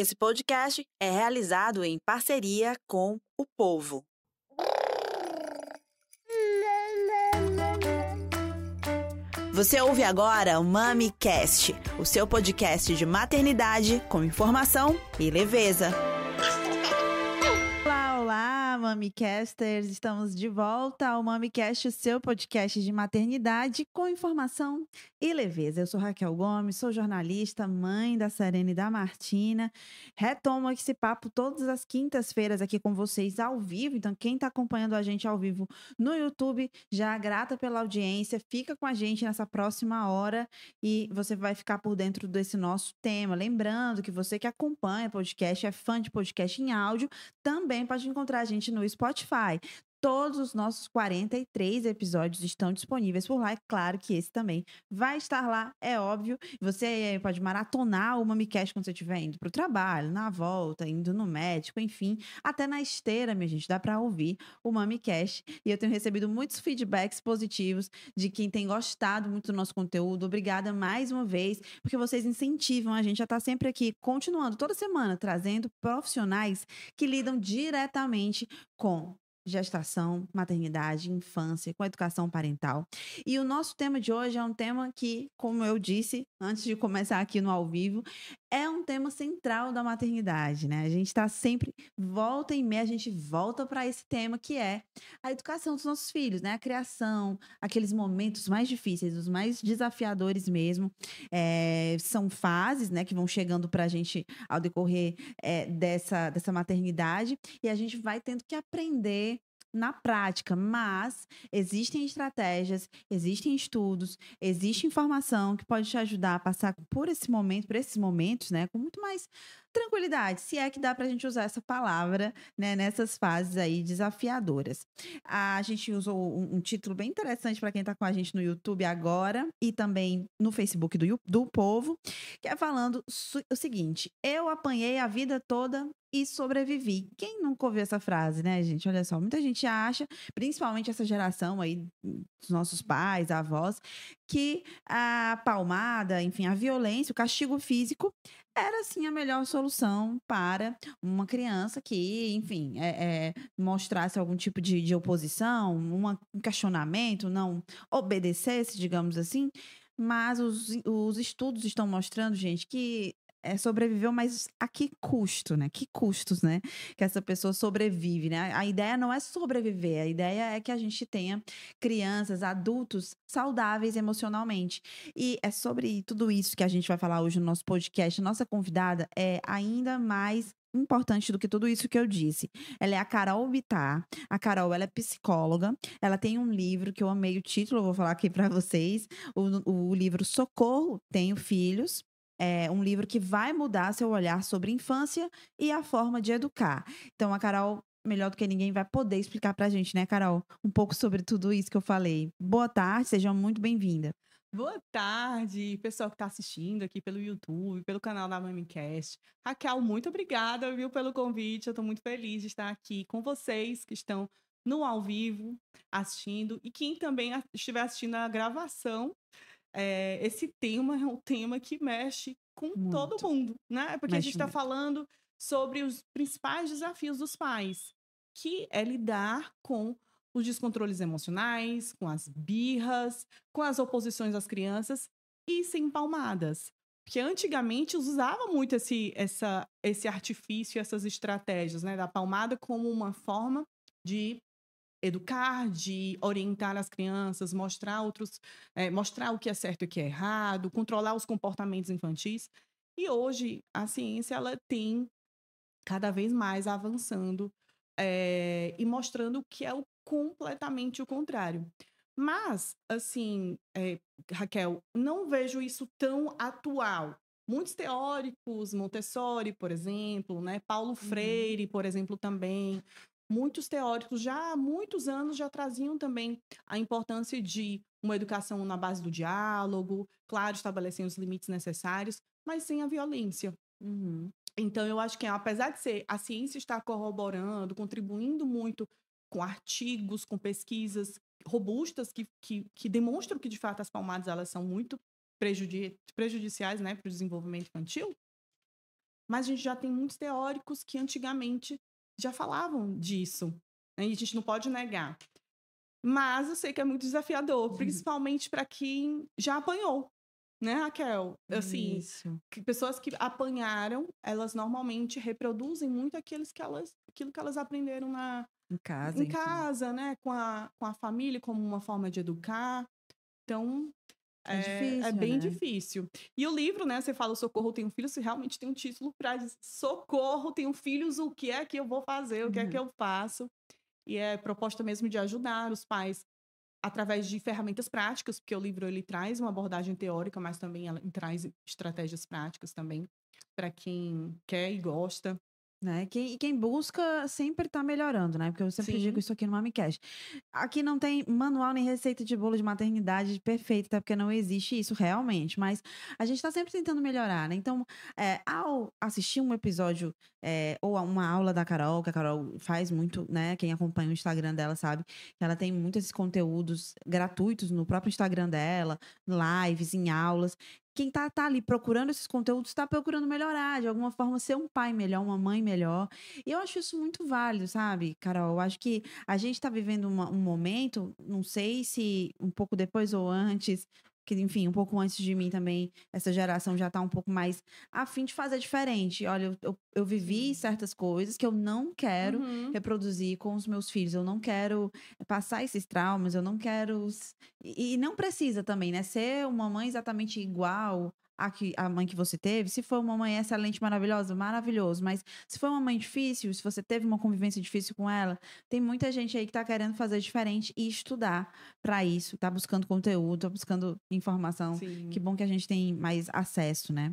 Esse podcast é realizado em parceria com o povo. Você ouve agora o MamiCast, o seu podcast de maternidade com informação e leveza. MamiCasters! Estamos de volta ao MamiCast, o seu podcast de maternidade com informação e leveza. Eu sou Raquel Gomes, sou jornalista, mãe da Serena e da Martina. Retomo esse papo todas as quintas-feiras aqui com vocês ao vivo. Então, quem está acompanhando a gente ao vivo no YouTube, já grata pela audiência, fica com a gente nessa próxima hora e você vai ficar por dentro desse nosso tema. Lembrando que você que acompanha podcast, é fã de podcast em áudio, também pode encontrar a gente no Spotify. Todos os nossos 43 episódios estão disponíveis por lá. É claro que esse também vai estar lá, é óbvio. Você pode maratonar o MamiCast quando você estiver indo para o trabalho, na volta, indo no médico, enfim. Até na esteira, minha gente, dá para ouvir o MamiCast. E eu tenho recebido muitos feedbacks positivos de quem tem gostado muito do nosso conteúdo. Obrigada mais uma vez, porque vocês incentivam a gente a estar sempre aqui, continuando toda semana, trazendo profissionais que lidam diretamente com gestação, maternidade, infância, com educação parental. E o nosso tema de hoje é um tema que, como eu disse antes de começar aqui no ao vivo, é um tema central da maternidade, né? A gente está sempre volta e meia a gente volta para esse tema que é a educação dos nossos filhos, né? A criação, aqueles momentos mais difíceis, os mais desafiadores mesmo, é, são fases, né, que vão chegando para a gente ao decorrer é, dessa dessa maternidade e a gente vai tendo que aprender na prática, mas existem estratégias, existem estudos, existe informação que pode te ajudar a passar por esse momento, por esses momentos, né, com muito mais tranquilidade, se é que dá para a gente usar essa palavra, né, nessas fases aí desafiadoras. A gente usou um, um título bem interessante para quem está com a gente no YouTube agora e também no Facebook do, do Povo, que é falando o seguinte: eu apanhei a vida toda e sobrevivi. Quem nunca ouviu essa frase, né, gente? Olha só, muita gente acha, principalmente essa geração aí dos nossos pais, avós, que a palmada, enfim, a violência, o castigo físico era sim a melhor solução para uma criança que, enfim, é, é, mostrasse algum tipo de, de oposição, um questionamento, não obedecesse, digamos assim. Mas os, os estudos estão mostrando, gente, que é, sobreviveu, mas a que custo, né? Que custos, né? Que essa pessoa sobrevive, né? A ideia não é sobreviver, a ideia é que a gente tenha crianças, adultos saudáveis emocionalmente. E é sobre tudo isso que a gente vai falar hoje no nosso podcast. Nossa convidada é ainda mais importante do que tudo isso que eu disse. Ela é a Carol Bittar. A Carol, ela é psicóloga. Ela tem um livro que eu amei o título, vou falar aqui para vocês. O, o livro Socorro, Tenho Filhos é um livro que vai mudar seu olhar sobre infância e a forma de educar. Então, a Carol, melhor do que ninguém, vai poder explicar para a gente, né, Carol, um pouco sobre tudo isso que eu falei. Boa tarde, seja muito bem-vinda. Boa tarde, pessoal que está assistindo aqui pelo YouTube, pelo canal da MamiCast. Raquel, muito obrigada, viu, pelo convite. Eu estou muito feliz de estar aqui com vocês que estão no ao vivo assistindo e quem também estiver assistindo a gravação é, esse tema é um tema que mexe com Muito. todo mundo, né? Porque mexe a gente está falando sobre os principais desafios dos pais, que é lidar com os descontroles emocionais, com as birras, com as oposições das crianças e sem palmadas. Porque antigamente usava muito esse, essa, esse artifício, essas estratégias, né? Da palmada como uma forma de educar, de orientar as crianças, mostrar outros, é, mostrar o que é certo e o que é errado, controlar os comportamentos infantis. E hoje a ciência ela tem cada vez mais avançando é, e mostrando que é o, completamente o contrário. Mas, assim, é, Raquel, não vejo isso tão atual. Muitos teóricos, Montessori, por exemplo, né? Paulo uhum. Freire, por exemplo, também, muitos teóricos já há muitos anos já traziam também a importância de uma educação na base do diálogo, claro, estabelecendo os limites necessários, mas sem a violência. Uhum. Então, eu acho que, apesar de ser a ciência estar corroborando, contribuindo muito com artigos, com pesquisas robustas que, que, que demonstram que, de fato, as palmadas elas são muito prejudi prejudiciais né, para o desenvolvimento infantil, mas a gente já tem muitos teóricos que antigamente já falavam disso. Né? E a gente não pode negar. Mas eu sei que é muito desafiador, uhum. principalmente para quem já apanhou, né, Raquel? Assim, que pessoas que apanharam, elas normalmente reproduzem muito aqueles que elas, aquilo que elas aprenderam na em casa, em casa, né, com a, com a família como uma forma de educar. Então, é, é, difícil, é bem né? difícil. E o livro, né? Você fala Socorro, tenho filhos, você realmente tem um título para Socorro, tenho filhos, o que é que eu vou fazer, o que uhum. é que uhum. eu faço? E é proposta mesmo de ajudar os pais através de ferramentas práticas, porque o livro ele traz uma abordagem teórica, mas também ela traz estratégias práticas também para quem quer e gosta. Né? Quem, quem busca sempre está melhorando, né? Porque eu sempre Sim. digo isso aqui no MamiCast. Aqui não tem manual nem receita de bolo de maternidade perfeita, até porque não existe isso realmente. Mas a gente está sempre tentando melhorar, né? Então, é, ao assistir um episódio é, ou uma aula da Carol, que a Carol faz muito, né? Quem acompanha o Instagram dela sabe que ela tem muitos conteúdos gratuitos no próprio Instagram dela, lives, em aulas quem tá, tá ali procurando esses conteúdos está procurando melhorar, de alguma forma ser um pai melhor, uma mãe melhor. E eu acho isso muito válido, sabe, Carol? Eu acho que a gente está vivendo uma, um momento, não sei se um pouco depois ou antes, que, enfim, um pouco antes de mim também, essa geração já está um pouco mais afim de fazer diferente. Olha, eu, eu, eu vivi certas coisas que eu não quero uhum. reproduzir com os meus filhos. Eu não quero passar esses traumas, eu não quero. E, e não precisa também, né? Ser uma mãe exatamente igual a, que, a mãe que você teve, se foi uma mãe excelente, maravilhosa, maravilhoso, mas se foi uma mãe difícil, se você teve uma convivência difícil com ela, tem muita gente aí que tá querendo fazer diferente e estudar para isso, tá buscando conteúdo, tá buscando informação. Sim. Que bom que a gente tem mais acesso, né?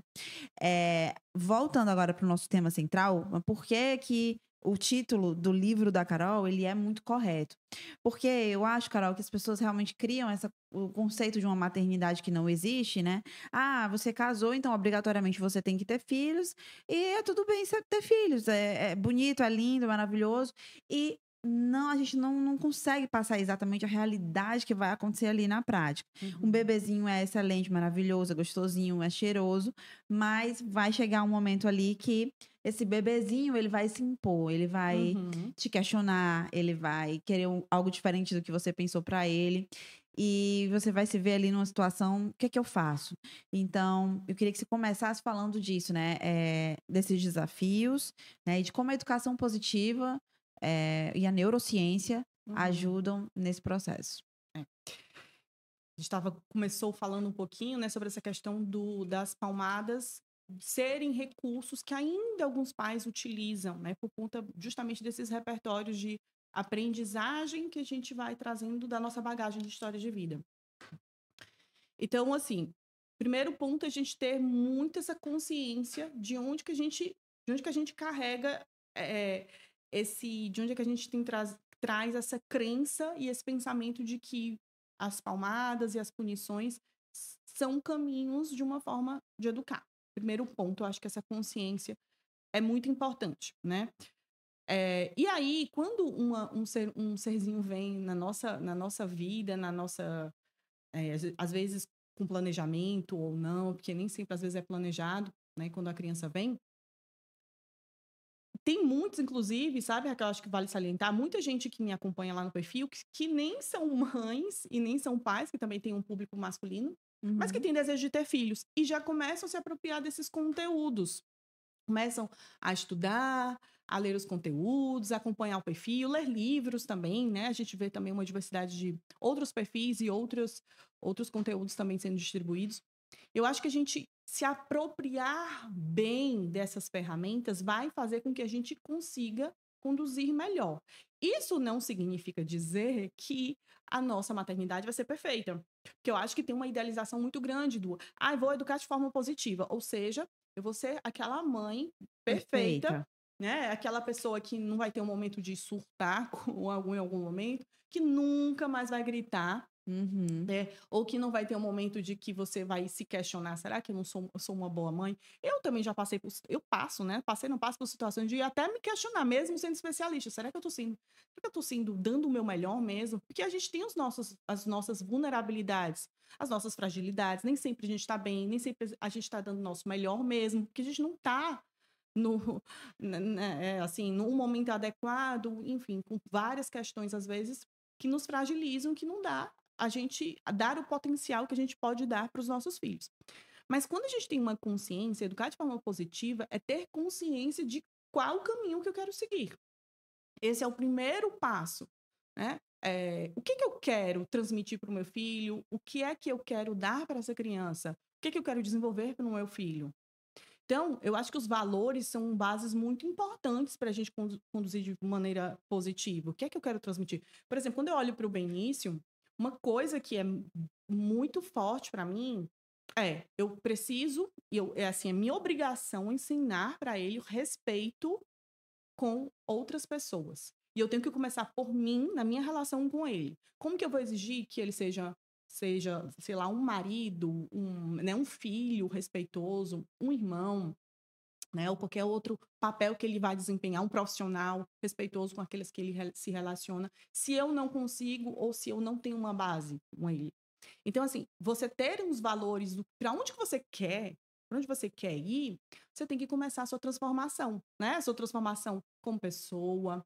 É, voltando agora para o nosso tema central, por que que o título do livro da Carol, ele é muito correto. Porque eu acho, Carol, que as pessoas realmente criam essa, o conceito de uma maternidade que não existe, né? Ah, você casou, então obrigatoriamente você tem que ter filhos. E é tudo bem ter filhos. É, é bonito, é lindo, maravilhoso. E não, a gente não, não consegue passar exatamente a realidade que vai acontecer ali na prática. Uhum. Um bebezinho é excelente, maravilhoso, é gostosinho, é cheiroso, mas vai chegar um momento ali que esse bebezinho, ele vai se impor, ele vai uhum. te questionar, ele vai querer um, algo diferente do que você pensou para ele. E você vai se ver ali numa situação, o que é que eu faço? Então, eu queria que você começasse falando disso, né? É, desses desafios, né? E de como a educação positiva é, e a neurociência uhum. ajudam nesse processo. É. A gente tava, começou falando um pouquinho né, sobre essa questão do, das palmadas serem recursos que ainda alguns pais utilizam, né, por conta justamente desses repertórios de aprendizagem que a gente vai trazendo da nossa bagagem de história de vida. Então, assim, primeiro ponto é a gente ter muito essa consciência de onde que a gente, de onde que a gente carrega é, esse, de onde é que a gente tem traz, traz essa crença e esse pensamento de que as palmadas e as punições são caminhos de uma forma de educar primeiro ponto, eu acho que essa consciência é muito importante, né? É, e aí, quando uma, um, ser, um serzinho vem na nossa, na nossa vida, na nossa. É, às vezes com planejamento ou não, porque nem sempre às vezes é planejado, né? Quando a criança vem. Tem muitos, inclusive, sabe, Raquel, acho que vale salientar, muita gente que me acompanha lá no perfil, que, que nem são mães e nem são pais, que também tem um público masculino, uhum. mas que uhum. têm desejo de ter filhos e já começam a se apropriar desses conteúdos. Começam a estudar, a ler os conteúdos, acompanhar o perfil, ler livros também, né? A gente vê também uma diversidade de outros perfis e outros, outros conteúdos também sendo distribuídos. Eu acho que a gente se apropriar bem dessas ferramentas vai fazer com que a gente consiga conduzir melhor. Isso não significa dizer que a nossa maternidade vai ser perfeita. Porque eu acho que tem uma idealização muito grande do, ah, vou educar de forma positiva. Ou seja, eu vou ser aquela mãe perfeita, perfeita. né? Aquela pessoa que não vai ter um momento de surtar com algum em algum momento, que nunca mais vai gritar, Uhum. Né? Ou que não vai ter um momento de que você vai se questionar: será que eu não sou, eu sou uma boa mãe? Eu também já passei por. Eu passo, né? Passei, não passo por situações de até me questionar, mesmo sendo especialista: será que eu tô sendo. Será que eu tô sendo dando o meu melhor mesmo? Porque a gente tem os nossos, as nossas vulnerabilidades, as nossas fragilidades. Nem sempre a gente tá bem, nem sempre a gente tá dando o nosso melhor mesmo, porque a gente não tá no, né, assim, no momento adequado, enfim, com várias questões, às vezes, que nos fragilizam, que não dá a gente dar o potencial que a gente pode dar para os nossos filhos. Mas quando a gente tem uma consciência, educar de forma positiva é ter consciência de qual caminho que eu quero seguir. Esse é o primeiro passo, né? É, o que, que eu quero transmitir para o meu filho? O que é que eu quero dar para essa criança? O que, que eu quero desenvolver para o meu filho? Então, eu acho que os valores são bases muito importantes para a gente conduzir de maneira positiva. O que é que eu quero transmitir? Por exemplo, quando eu olho para o Benício, uma coisa que é muito forte para mim é, eu preciso, eu, é assim, é minha obrigação ensinar para ele o respeito com outras pessoas. E eu tenho que começar por mim, na minha relação com ele. Como que eu vou exigir que ele seja, seja sei lá, um marido, um, né, um filho respeitoso, um irmão, né, ou qualquer outro papel que ele vai desempenhar, um profissional respeitoso com aqueles que ele se relaciona, se eu não consigo ou se eu não tenho uma base com ele. Então, assim, você ter uns valores para onde que você quer, para onde você quer ir, você tem que começar a sua transformação, né? A sua transformação como pessoa,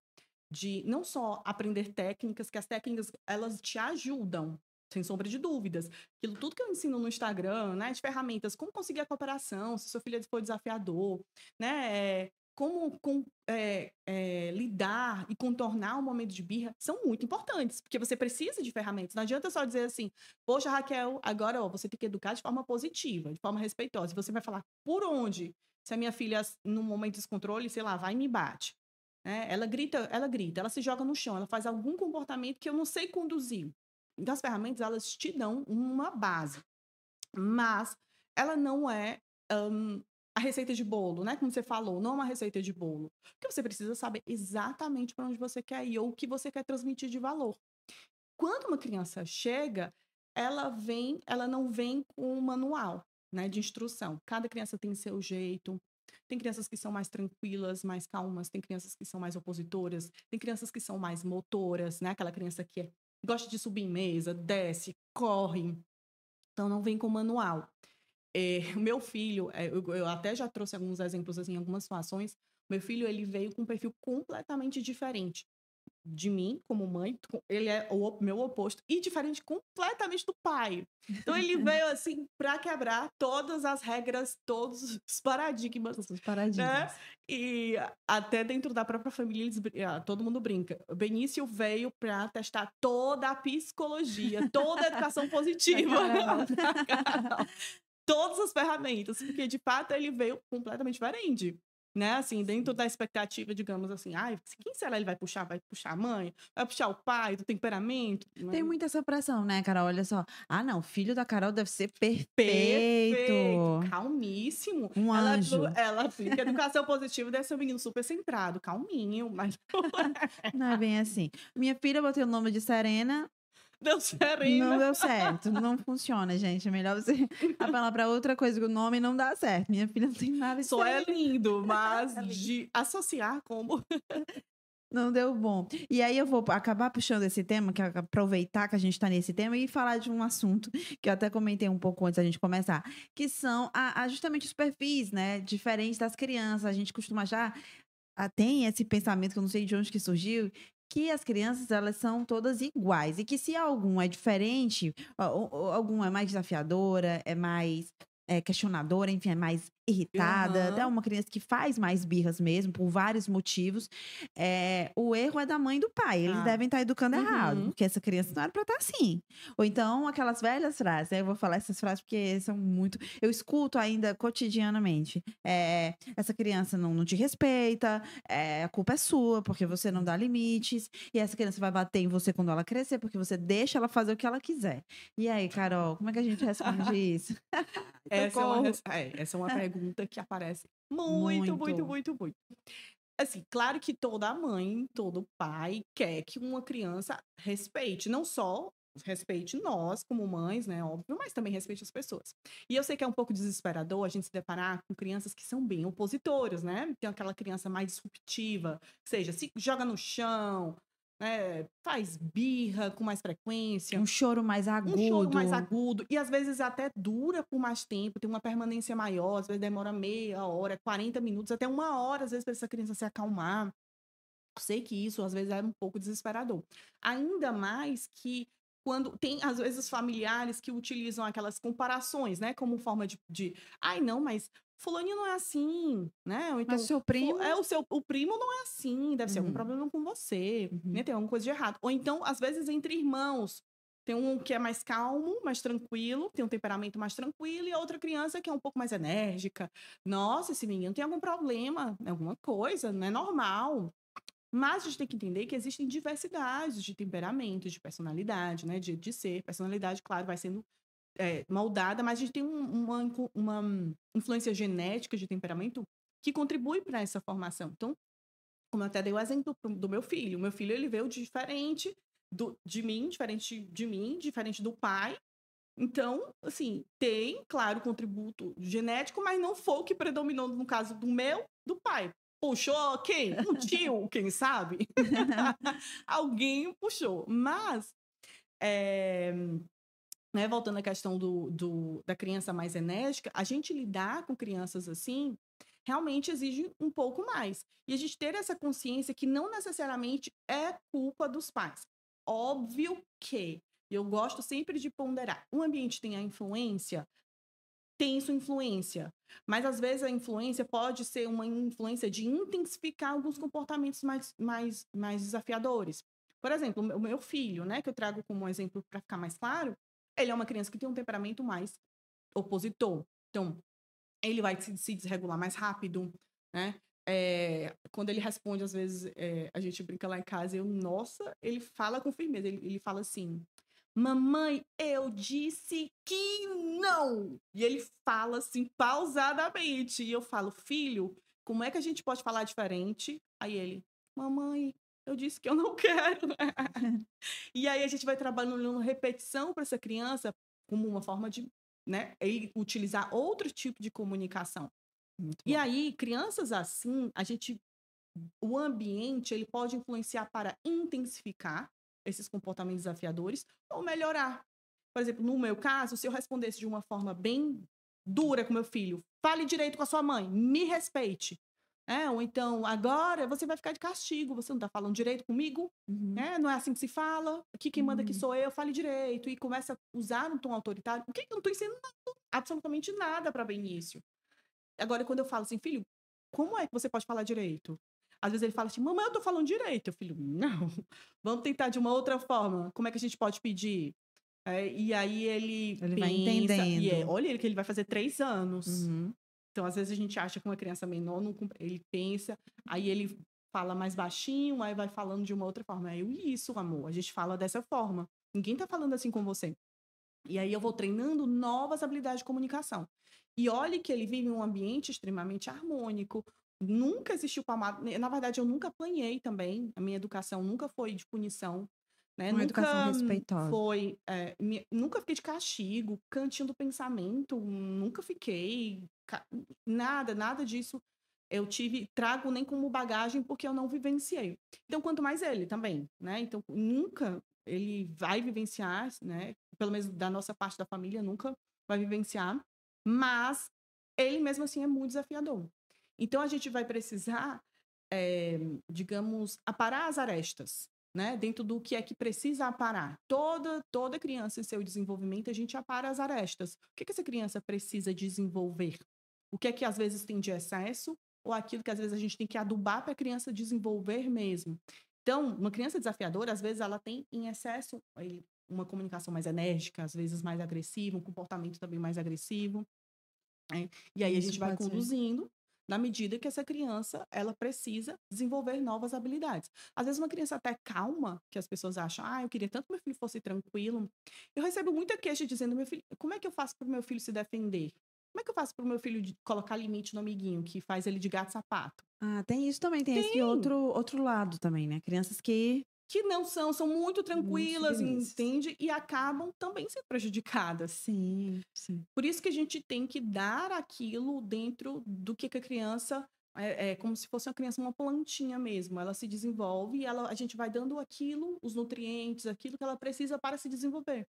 de não só aprender técnicas, que as técnicas elas te ajudam, sem sombra de dúvidas. Aquilo tudo que eu ensino no Instagram, né, de ferramentas, como conseguir a cooperação, se seu filho for desafiador, né, é, como com, é, é, lidar e contornar o momento de birra são muito importantes, porque você precisa de ferramentas. Não adianta só dizer assim, poxa, Raquel, agora ó, você tem que educar de forma positiva, de forma respeitosa. Você vai falar por onde? Se a minha filha, num momento de descontrole, sei lá, vai e me bate. Né? Ela grita, ela grita, ela se joga no chão, ela faz algum comportamento que eu não sei conduzir. Então, as ferramentas, elas te dão uma base. Mas ela não é um, a receita de bolo, né? Como você falou, não é uma receita de bolo. Porque você precisa saber exatamente para onde você quer ir ou o que você quer transmitir de valor. Quando uma criança chega, ela vem, ela não vem com um manual, né, de instrução. Cada criança tem seu jeito. Tem crianças que são mais tranquilas, mais calmas, tem crianças que são mais opositoras, tem crianças que são mais motoras, né? Aquela criança que é, gosta de subir em mesa, desce, corre. Então não vem com manual. É, meu filho, é, eu, eu, até já trouxe alguns exemplos assim, algumas situações. Meu filho ele veio com um perfil completamente diferente de mim como mãe. Ele é o meu oposto e diferente completamente do pai. Então ele veio assim para quebrar todas as regras, todos os paradigmas, todos os paradigmas. Né? E até dentro da própria família eles, ah, todo mundo brinca. O Benício veio para testar toda a psicologia, toda a educação positiva todas as ferramentas, porque de fato ele veio completamente diferente. Né, assim, dentro da expectativa, digamos assim, ai, quem será ele vai puxar? Vai puxar a mãe? Vai puxar o pai, do temperamento? Né? Tem muita essa pressão, né, Carol? Olha só. Ah, não, o filho da Carol deve ser perfeito. perfeito calmíssimo. Um ela, anjo. Ela fica, educação positiva deve ser um menino super centrado, calminho, mas... não é bem assim. Minha filha, botei o nome de Serena, Deu certo. Não deu certo. Não funciona, gente. É melhor você apelar para outra coisa que o nome não dá certo. Minha filha não tem nada Só é lindo, mas é lindo. de associar como. Não deu bom. E aí eu vou acabar puxando esse tema, que é aproveitar que a gente está nesse tema e falar de um assunto que eu até comentei um pouco antes da gente começar, que são a, a justamente os perfis, né, diferentes das crianças. A gente costuma já ah, tem esse pensamento que eu não sei de onde que surgiu, que as crianças elas são todas iguais e que se algum é diferente, algum é mais desafiadora, é mais é, questionadora, enfim, é mais irritada, uhum. até uma criança que faz mais birras mesmo, por vários motivos. É, o erro é da mãe e do pai. Eles ah. devem estar educando uhum. errado, porque essa criança não era pra estar assim. Ou então, aquelas velhas frases, né? Eu vou falar essas frases porque são muito. Eu escuto ainda cotidianamente. É, essa criança não, não te respeita, é, a culpa é sua, porque você não dá limites, e essa criança vai bater em você quando ela crescer, porque você deixa ela fazer o que ela quiser. E aí, Carol, como é que a gente responde isso? Essa, é uma, é, essa é uma pergunta pergunta que aparece muito, muito, muito, muito, muito. Assim, claro que toda mãe, todo pai quer que uma criança respeite, não só respeite nós como mães, né, óbvio, mas também respeite as pessoas. E eu sei que é um pouco desesperador a gente se deparar com crianças que são bem opositoras, né? Tem aquela criança mais disruptiva, seja, se joga no chão, né, faz birra com mais frequência. Um choro mais agudo. Um choro mais agudo. E às vezes até dura por mais tempo, tem uma permanência maior, às vezes demora meia hora, 40 minutos, até uma hora, às vezes, para essa criança se acalmar. Sei que isso às vezes é um pouco desesperador. Ainda mais que quando tem, às vezes, familiares que utilizam aquelas comparações, né? Como forma de, de ai, não, mas fulaninho não é assim, né? Ou então, mas seu primo... É, o seu o primo não é assim, deve ser algum uhum. problema com você, uhum. né? Tem alguma coisa de errado. Ou então, às vezes, entre irmãos, tem um que é mais calmo, mais tranquilo, tem um temperamento mais tranquilo, e a outra criança que é um pouco mais enérgica. Nossa, esse menino tem algum problema, alguma coisa, não é normal. Mas a gente tem que entender que existem diversidades de temperamento, de personalidade, né? De, de ser. Personalidade, claro, vai sendo é, moldada, mas a gente tem um, uma, uma influência genética de temperamento que contribui para essa formação. Então, como eu até dei o exemplo do meu filho. O meu filho, ele veio diferente do, de mim, diferente de mim, diferente do pai. Então, assim, tem, claro, contributo genético, mas não foi o que predominou no caso do meu, do pai. Puxou quem? Um tio, quem sabe? Alguém puxou. Mas, é, né, voltando à questão do, do, da criança mais enérgica, a gente lidar com crianças assim realmente exige um pouco mais. E a gente ter essa consciência que não necessariamente é culpa dos pais. Óbvio que eu gosto sempre de ponderar. O ambiente tem a influência, tem sua influência. Mas às vezes a influência pode ser uma influência de intensificar alguns comportamentos mais, mais, mais desafiadores. Por exemplo, o meu filho, né, que eu trago como exemplo para ficar mais claro, ele é uma criança que tem um temperamento mais opositor. Então, ele vai se, desregular mais rápido, né? É, quando ele responde, às vezes, é, a gente brinca lá em casa, eu, nossa, ele fala com firmeza, ele, ele fala assim, Mamãe, eu disse que não. E ele fala assim, pausadamente. E eu falo, filho, como é que a gente pode falar diferente? Aí ele, mamãe, eu disse que eu não quero. e aí a gente vai trabalhando repetição para essa criança como uma forma de né, ele utilizar outro tipo de comunicação. Muito e bom. aí, crianças assim, a gente o ambiente ele pode influenciar para intensificar esses comportamentos desafiadores ou melhorar. Por exemplo, no meu caso, se eu respondesse de uma forma bem dura com meu filho, fale direito com a sua mãe, me respeite. É, ou então, agora você vai ficar de castigo, você não está falando direito comigo, uhum. né? não é assim que se fala, aqui quem manda aqui uhum. sou eu, fale direito, e começa a usar um tom autoritário. O que eu não estou ensinando absolutamente nada para bem início. Agora, quando eu falo assim, filho, como é que você pode falar direito? Às vezes ele fala assim, mamãe, eu tô falando direito. Eu filho, não, vamos tentar de uma outra forma. Como é que a gente pode pedir? É, e aí ele, ele pensa, vai entendendo. E é, olha ele que ele vai fazer três anos. Uhum. Então, às vezes a gente acha que uma criança menor, não, ele pensa, aí ele fala mais baixinho, aí vai falando de uma outra forma. Eu, isso, amor, a gente fala dessa forma. Ninguém tá falando assim com você. E aí eu vou treinando novas habilidades de comunicação. E olhe que ele vive em um ambiente extremamente harmônico, nunca existiu palmada. Na verdade, eu nunca apanhei também. A minha educação nunca foi de punição. Né? Uma nunca educação respeitosa. Foi, é, nunca fiquei de castigo, cantinho do pensamento, nunca fiquei. Nada, nada disso eu tive, trago nem como bagagem porque eu não vivenciei. Então, quanto mais ele também, né? Então, nunca ele vai vivenciar, né? Pelo menos da nossa parte da família, nunca vai vivenciar. Mas ele mesmo assim é muito desafiador. Então, a gente vai precisar, é, digamos, aparar as arestas, né? Dentro do que é que precisa aparar. Toda, toda criança em seu desenvolvimento, a gente apara as arestas. O que, que essa criança precisa desenvolver? O que é que às vezes tem de excesso? Ou aquilo que às vezes a gente tem que adubar para a criança desenvolver mesmo. Então, uma criança desafiadora, às vezes, ela tem em excesso uma comunicação mais enérgica, às vezes mais agressiva, um comportamento também mais agressivo. Né? E aí Isso a gente vai conduzindo ser na medida que essa criança ela precisa desenvolver novas habilidades. Às vezes uma criança até calma, que as pessoas acham, ah, eu queria tanto que meu filho fosse tranquilo. Eu recebo muita queixa dizendo, meu filho, como é que eu faço para o meu filho se defender? Como é que eu faço para o meu filho colocar limite no amiguinho que faz ele de gato sapato? Ah, tem isso também, tem, tem. esse outro, outro lado também, né? Crianças que que não são, são muito tranquilas, muito entende? E acabam também sendo prejudicadas. Sim, sim. Por isso que a gente tem que dar aquilo dentro do que a criança é, é como se fosse uma criança, uma plantinha mesmo. Ela se desenvolve e ela, a gente vai dando aquilo, os nutrientes, aquilo que ela precisa para se desenvolver.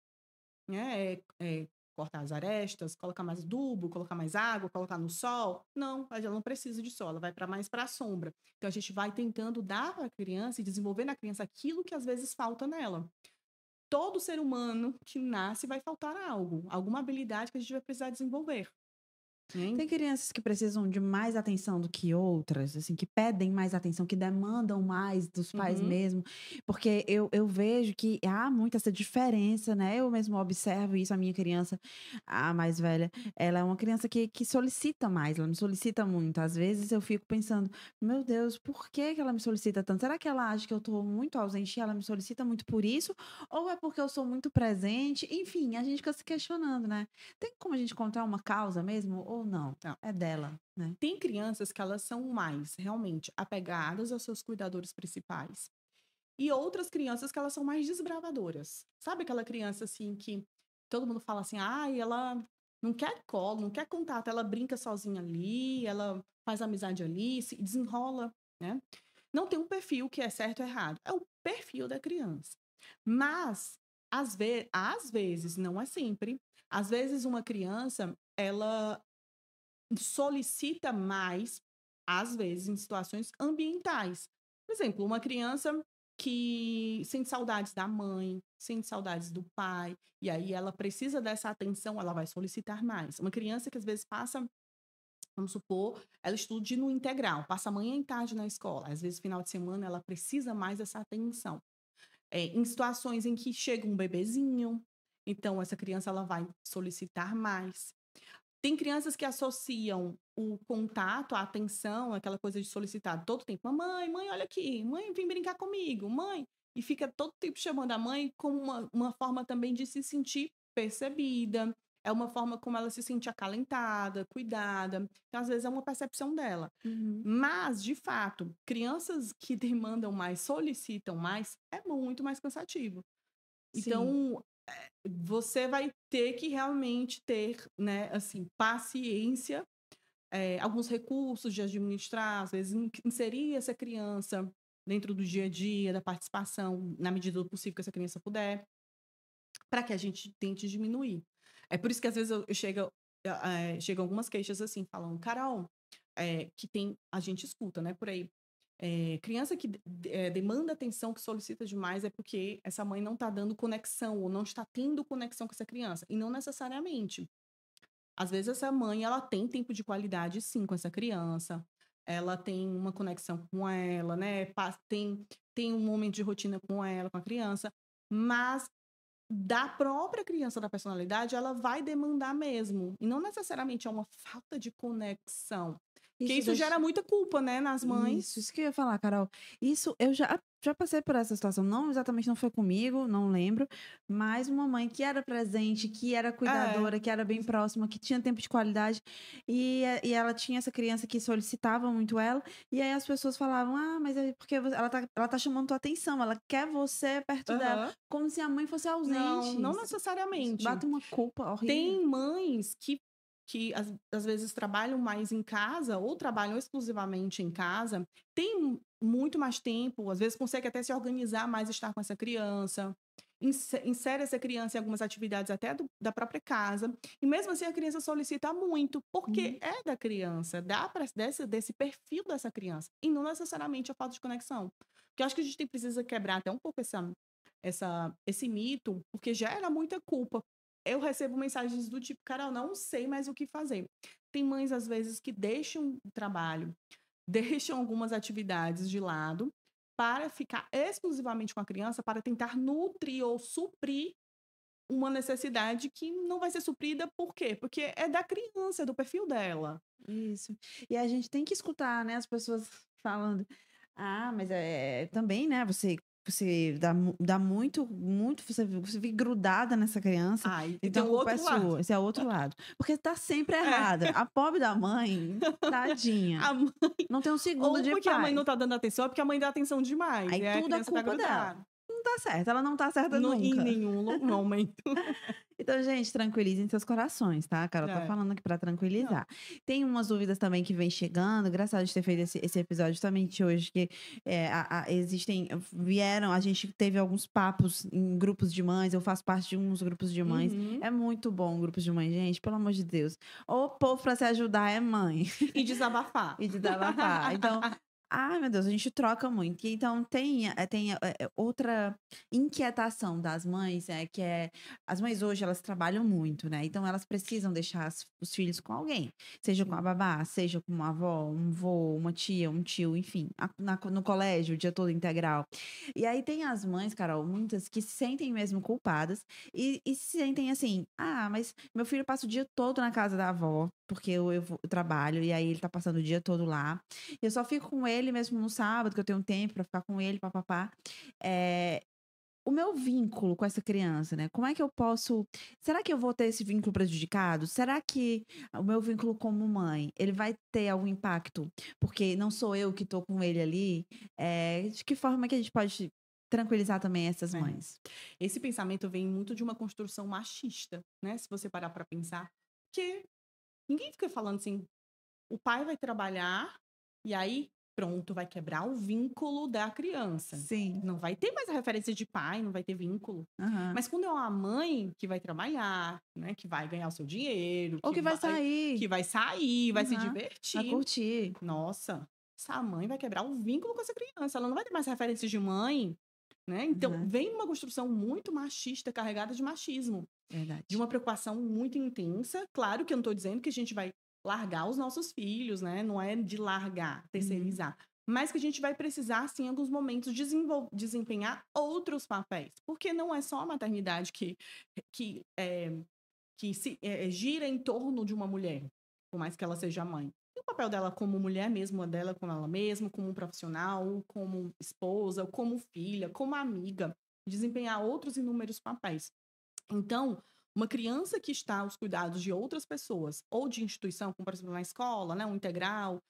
Né? É, é cortar as arestas, colocar mais adubo, colocar mais água, colocar no sol. Não, ela não precisa de sol, ela vai para mais para a sombra. Então a gente vai tentando dar para a criança e desenvolver na criança aquilo que às vezes falta nela. Todo ser humano que nasce vai faltar algo, alguma habilidade que a gente vai precisar desenvolver. Hein? Tem crianças que precisam de mais atenção do que outras, assim, que pedem mais atenção, que demandam mais dos pais uhum. mesmo. Porque eu, eu vejo que há muito essa diferença, né? Eu mesmo observo isso, a minha criança, a mais velha, ela é uma criança que, que solicita mais, ela me solicita muito. Às vezes eu fico pensando, meu Deus, por que, que ela me solicita tanto? Será que ela acha que eu tô muito ausente e ela me solicita muito por isso? Ou é porque eu sou muito presente? Enfim, a gente fica se questionando, né? Tem como a gente encontrar uma causa mesmo? Ou não? Não. É dela, né? Tem crianças que elas são mais realmente apegadas aos seus cuidadores principais. E outras crianças que elas são mais desbravadoras. Sabe aquela criança assim que todo mundo fala assim: "Ah, ela não quer colo, não quer contato, ela brinca sozinha ali, ela faz amizade ali, se desenrola, né? Não tem um perfil que é certo ou errado, é o perfil da criança. Mas às, ve às vezes, não é sempre, às vezes uma criança, ela solicita mais, às vezes, em situações ambientais. Por exemplo, uma criança que sente saudades da mãe, sente saudades do pai, e aí ela precisa dessa atenção, ela vai solicitar mais. Uma criança que às vezes passa, vamos supor, ela estude no integral, passa manhã e tarde na escola, às vezes final de semana ela precisa mais dessa atenção. É, em situações em que chega um bebezinho, então essa criança ela vai solicitar mais. Tem crianças que associam o contato, a atenção, aquela coisa de solicitar todo tempo. Mamãe, mãe, olha aqui. Mãe, vem brincar comigo. Mãe. E fica todo tempo chamando a mãe como uma, uma forma também de se sentir percebida. É uma forma como ela se sente acalentada, cuidada. Então, às vezes, é uma percepção dela. Uhum. Mas, de fato, crianças que demandam mais, solicitam mais, é muito mais cansativo. Sim. Então, você vai ter que realmente ter, né, assim, paciência, é, alguns recursos de administrar, às vezes inserir essa criança dentro do dia a dia, da participação, na medida do possível que essa criança puder, para que a gente tente diminuir. É por isso que às vezes eu, eu chego, é, algumas queixas assim, falando, Carol, é, que tem, a gente escuta, né, por aí, é, criança que é, demanda atenção, que solicita demais, é porque essa mãe não está dando conexão ou não está tendo conexão com essa criança. E não necessariamente. Às vezes essa mãe ela tem tempo de qualidade sim com essa criança. Ela tem uma conexão com ela, né? Tem, tem um momento de rotina com ela, com a criança. Mas da própria criança, da personalidade, ela vai demandar mesmo. E não necessariamente é uma falta de conexão. Porque isso, isso gera muita culpa, né, nas mães. Isso, isso que eu ia falar, Carol. Isso eu já já passei por essa situação. Não exatamente não foi comigo, não lembro, mas uma mãe que era presente, que era cuidadora, é. que era bem próxima, que tinha tempo de qualidade e, e ela tinha essa criança que solicitava muito ela. E aí as pessoas falavam: "Ah, mas é porque ela tá, ela tá chamando tua atenção, ela quer você perto uhum. dela", como se a mãe fosse ausente. Não, não necessariamente. Bate uma culpa horrível. Tem mães que que às, às, vezes trabalham mais em casa ou trabalham exclusivamente em casa, tem muito mais tempo, às vezes consegue até se organizar mais estar com essa criança, insere essa criança em algumas atividades até do, da própria casa, e mesmo assim a criança solicita muito, porque uhum. é da criança, dá para desse, desse perfil dessa criança, e não necessariamente a falta de conexão. Porque eu acho que a gente precisa quebrar até um pouco essa, essa, esse mito, porque gera muita culpa eu recebo mensagens do tipo, Carol, não sei mais o que fazer. Tem mães, às vezes, que deixam o trabalho, deixam algumas atividades de lado para ficar exclusivamente com a criança, para tentar nutrir ou suprir uma necessidade que não vai ser suprida, por quê? Porque é da criança, é do perfil dela. Isso. E a gente tem que escutar, né, as pessoas falando. Ah, mas é também, né? Você você dá, dá muito, muito, você, você fica grudada nessa criança. Ai, então, o é sua. Esse é o outro lado. Porque tá sempre é. errada. É. A pobre da mãe, tadinha. A mãe... Não tem um segundo Ou de porque pai. a mãe não tá dando atenção, é porque a mãe dá atenção demais. Aí tudo é tá culpa tá dela. Não tá certa, ela não tá certa no, nunca. Em nenhum momento. Então, gente, tranquilizem seus corações, tá? Carol tá É. falando aqui pra tranquilizar. Tem umas dúvidas também que vem chegando, graças a Deus ter feito esse, esse episódio justamente hoje, que é, a- a- existem, vieram, a gente teve alguns papos em grupos de mães, eu faço parte de uns grupos de mães. Uhum. É muito bom grupos de mães, gente, pelo amor de Deus. O povo pra se ajudar é mãe E desabafar. e de desabafar. Então, ai meu Deus, a gente troca muito. Então tem, eh, tem eh, eh, outra inquietação das mães, é que é as mães hoje elas trabalham muito, né? Então elas precisam deixar as- os filhos com alguém, seja com a babá, seja com uma avó, um vô, uma tia, um tio, enfim, a- na- no colégio, o dia todo integral. E aí tem as mães, Carol, muitas que se sentem mesmo culpadas e, e se sentem assim: ah, mas meu filho passa o dia todo na casa da avó, porque eu, eu eu trabalho, e aí ele tá passando o dia todo lá. Eu só fico com ele mesmo no sábado, que eu tenho tempo pra ficar com ele, papapá. É, o meu vínculo com essa criança, né? Como é que eu posso. Será que eu vou ter esse vínculo prejudicado? Será que o meu vínculo como mãe, ele vai ter algum impacto? Porque não sou eu que tô com ele ali. É, de que forma que a gente pode tranquilizar também essas É. mães? Esse pensamento vem muito de uma construção machista, né? Se você parar pra pensar. Porque ninguém fica falando assim, o pai vai trabalhar e aí, pronto, vai quebrar o vínculo da criança. Sim. Não vai ter mais a referência de pai, não vai ter vínculo. Aham. Mas quando é uma mãe que vai trabalhar, né? Que vai ganhar o seu dinheiro. Ou que vai sair, Que vai sair, vai se Aham. divertir. vai curtir. Nossa, essa mãe vai quebrar o vínculo com essa criança. Ela não vai ter mais referências de mãe, né? Então, Uhum. vem uma construção muito machista, carregada de machismo, Verdade. de uma preocupação muito intensa. Claro que eu não estou dizendo que a gente vai largar os nossos filhos, né? Não é de largar, terceirizar. Mas que a gente vai precisar, sim, em alguns momentos, desempenhar outros papéis. Porque não é só a maternidade que, que, é, que se, é, gira em torno de uma mulher, por mais que ela seja mãe. Tem o papel dela como mulher mesmo, dela com ela mesma, como profissional, como esposa, como filha, como amiga. Desempenhar outros inúmeros papéis. Então, uma criança que está aos cuidados de outras pessoas, ou de instituição, como por exemplo na escola, né, um integral,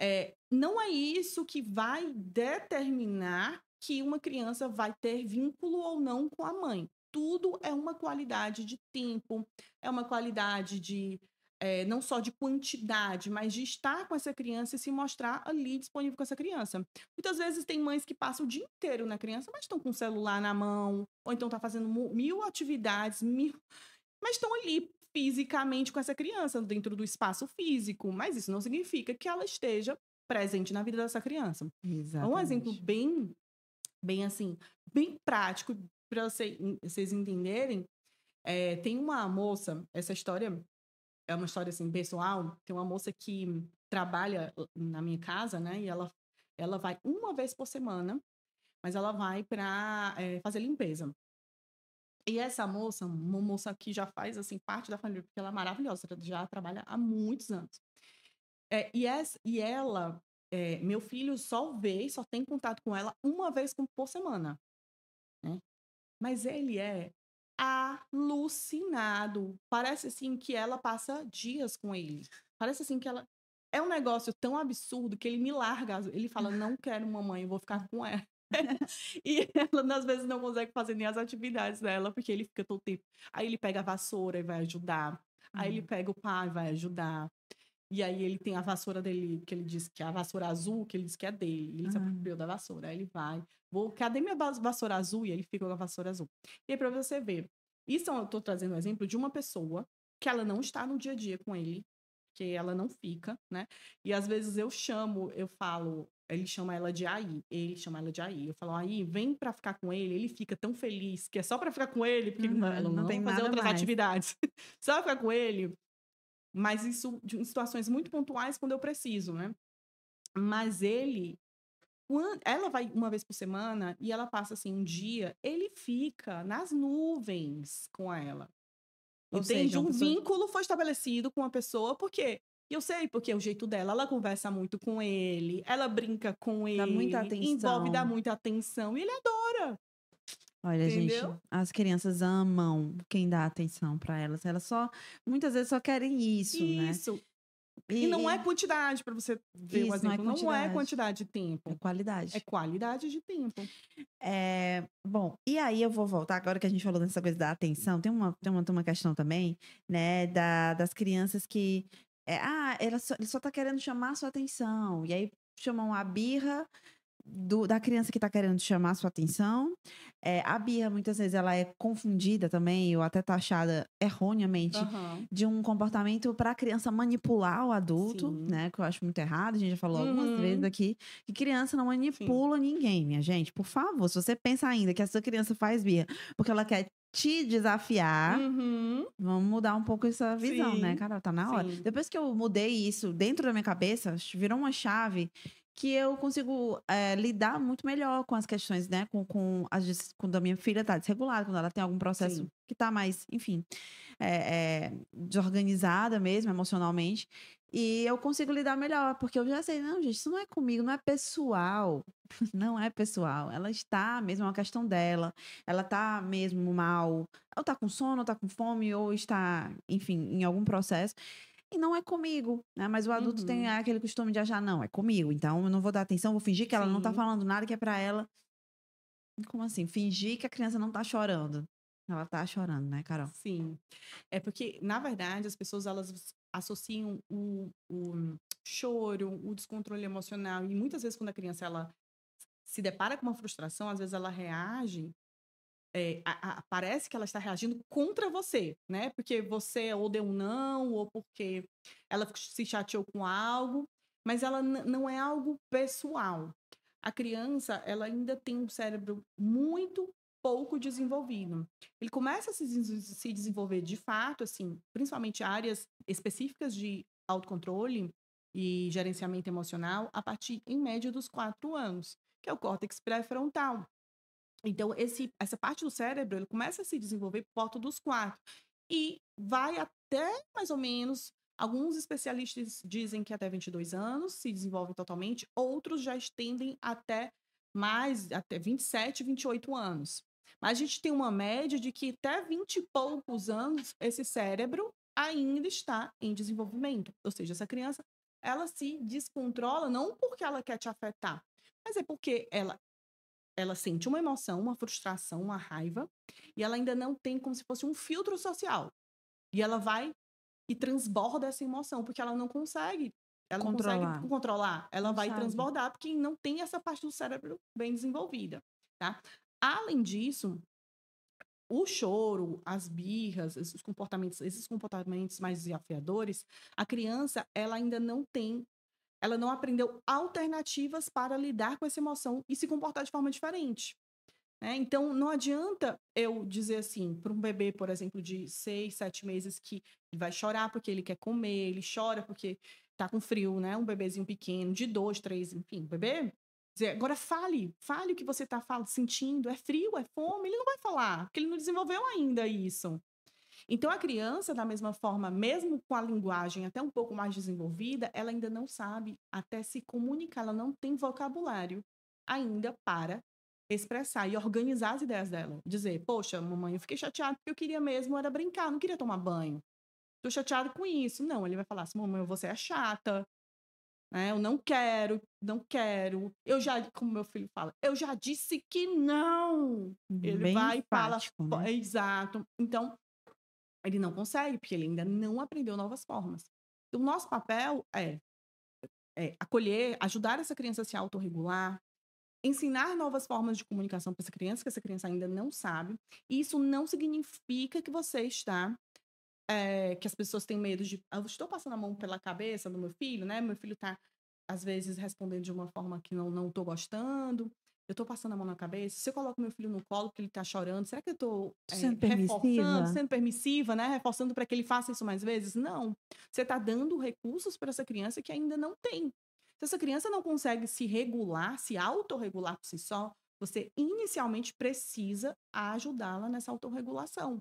é, não é isso que vai determinar que uma criança vai ter vínculo ou não com a mãe. Tudo é uma qualidade de tempo, é uma qualidade de é, não só de quantidade, mas de estar com essa criança e se mostrar ali disponível com essa criança. Muitas vezes tem mães que passam o dia inteiro na criança, mas estão com o celular na mão, ou então tá fazendo mil atividades, mil... mas estão ali fisicamente com essa criança, dentro do espaço físico. Mas isso não significa que ela esteja presente na vida dessa criança. Exatamente. Um exemplo bem, bem assim, bem prático para vocês entenderem. é, tem uma moça, essa história é uma história assim pessoal. Tem uma moça que trabalha na minha casa, né? E ela, ela vai uma vez por semana, mas ela vai para fazer limpeza. E essa moça, uma moça que já faz assim parte da família, porque ela é maravilhosa, já trabalha há muitos anos. É, e, essa, e ela, é, meu filho só vê, só tem contato com ela uma vez por semana. Né? Mas ele é alucinado. Parece assim que ela passa dias com ele. Parece assim que ela. É um negócio tão absurdo que ele me larga. Ele fala: Não quero mamãe, eu vou ficar com ela. e ela, às vezes, não consegue fazer nem as atividades dela, porque ele fica todo tempo. Aí ele pega a vassoura e vai ajudar. Aí ele Uhum. pega o pai e vai ajudar. E aí ele tem a vassoura dele, que ele diz que é a vassoura azul, que ele diz que é dele. Ele se Ah. apropriou da vassoura. Aí ele vai. Vou, cadê minha vas- vassoura azul? E ele fica com a vassoura azul. E aí, pra você ver. Isso eu tô trazendo um exemplo de uma pessoa que ela não está no dia a dia com ele, que ela não fica, né? E às vezes eu chamo, eu falo, ele chama ela de Aí, ele chama ela de Aí. Eu falo, Aí, vem pra ficar com ele. Ele fica tão feliz que é só pra ficar com ele, porque Uhum, não, ela não não, tem fazer outras mais. atividades. só ficar com ele. Mas isso de- em situações muito pontuais quando eu preciso, né? Mas ele ela vai uma vez por semana e ela passa assim um dia, ele fica nas nuvens com ela. Ou Entende? seja, uma um pessoa- vínculo foi estabelecido com a pessoa, porque eu sei porque é o jeito dela, ela conversa muito com ele, ela brinca com ele, Dá muita envolve, dá atenção. muita atenção, e ele adora. Olha, Entendeu? gente, as crianças amam quem dá atenção pra elas. Elas só, muitas vezes, só querem isso, né? Isso. E, não é quantidade, para você ver Isso, o não é exemplo. Não é, quantidade. quantidade de tempo. É qualidade. É qualidade de tempo. É, bom, e aí eu vou voltar, agora que a gente falou dessa coisa da atenção, tem uma, tem uma, tem uma questão também, né, da, das crianças que, é, ah, ela só, ele só tá querendo chamar a sua atenção, e aí chamam a birra do- da criança que tá querendo chamar a sua atenção. É, a birra, muitas vezes, ela é confundida também, ou até taxada erroneamente Aham. de um comportamento para a criança manipular o adulto, Sim. né? Que eu acho muito errado. A gente já falou algumas Uhum. vezes aqui que criança não manipula ninguém, minha gente. Por favor, se você pensa ainda que a sua criança faz birra porque ela quer te desafiar, Uhum. vamos mudar um pouco essa visão, né, Sim, Carol? Tá na hora. sim. Depois que eu mudei isso dentro da minha cabeça, virou uma chave que eu consigo é, lidar muito melhor com as questões, né? Com, com quando a minha filha tá desregulada, quando ela tem algum processo Sim. que tá mais, enfim, é, é, desorganizada mesmo, emocionalmente. E eu consigo lidar melhor, porque eu já sei, não, gente, isso não é comigo, não é pessoal. Não é pessoal. Ela está mesmo, é uma questão dela. Ela tá mesmo mal. Ou tá com sono, ou tá com fome, ou está, enfim, em algum processo. E não é comigo, né? Mas o adulto tem Uhum. aquele costume de achar, não, é comigo. Então eu não vou dar atenção, vou fingir que ela não tá falando nada que é pra ela. Como assim? Fingir que a criança não tá chorando. Ela tá chorando, né, Carol? Sim. É porque, na verdade, as pessoas elas associam o, o choro, o descontrole emocional. E muitas vezes, quando a criança ela se depara com uma frustração, às vezes ela reage. É, a- a- parece que ela está reagindo contra você, né? Porque você ou deu um não, ou porque ela se chateou com algo, mas ela não é algo pessoal. A criança, ela ainda tem um cérebro muito pouco desenvolvido. Ele começa a se, se desenvolver de fato, assim, principalmente áreas específicas de autocontrole e gerenciamento emocional a partir, em média, dos quatro anos, que é o córtex pré-frontal. Então, esse, essa parte do cérebro, ele começa a se desenvolver por volta dos quatro. E vai até, mais ou menos, alguns especialistas dizem que até 22 anos se desenvolve totalmente, outros já estendem até mais, até 27, 28 anos. Mas a gente tem uma média de que até 20 e poucos anos, esse cérebro ainda está em desenvolvimento. Ou seja, essa criança, ela se descontrola não porque ela quer te afetar, mas é porque ela ela sente uma emoção, uma frustração, uma raiva, e ela ainda não tem como se fosse um filtro social. E ela vai e transborda essa emoção, porque ela não consegue. Ela não Controlar. consegue controlar. Ela vai sabe. transbordar porque não tem essa parte do cérebro bem desenvolvida, tá? Além disso, o choro, as birras, esses comportamentos, esses comportamentos mais desafiadores, a criança, ela ainda não tem ela não aprendeu alternativas para lidar com essa emoção e se comportar de forma diferente. né? Então, não adianta eu dizer assim, para um bebê, por exemplo, de seis, sete meses, que ele vai chorar porque ele quer comer, ele chora porque tá com frio, né? Um bebezinho pequeno, de dois, três, enfim, bebê. Dizer, agora fale, fale o que você está sentindo. É frio, é fome? Ele não vai falar, porque ele não desenvolveu ainda isso. Então, a criança, da mesma forma, mesmo com a linguagem até um pouco mais desenvolvida, ela ainda não sabe até se comunicar, ela não tem vocabulário ainda para expressar e organizar as ideias dela. Dizer, poxa, mamãe, eu fiquei chateada porque eu queria mesmo era brincar, não queria tomar banho. Tô chateado com isso. Não, ele vai falar assim, mamãe, você é chata. Né? Eu não quero, não quero. Eu já, como meu filho fala, eu já disse que não. Ele Bem vai e fala, né? exato. Então, ele não consegue, porque ele ainda não aprendeu novas formas. Então, nosso papel é, é acolher, ajudar essa criança a se autorregular, ensinar novas formas de comunicação para essa criança, que essa criança ainda não sabe. E isso não significa que você está. é, que as pessoas têm medo de. "Ah, Eu estou passando a mão pela cabeça do meu filho, né? Meu filho está, às vezes, respondendo de uma forma que não estou gostando. Eu estou passando a mão na cabeça. Se eu coloco meu filho no colo porque ele está chorando, será que eu estou Sendo reforçando, permissiva? sendo permissiva, né? Reforçando para que ele faça isso mais vezes? Não. Você está dando recursos para essa criança que ainda não tem. Se essa criança não consegue se regular, se autorregular por si só, você inicialmente precisa ajudá-la nessa autorregulação.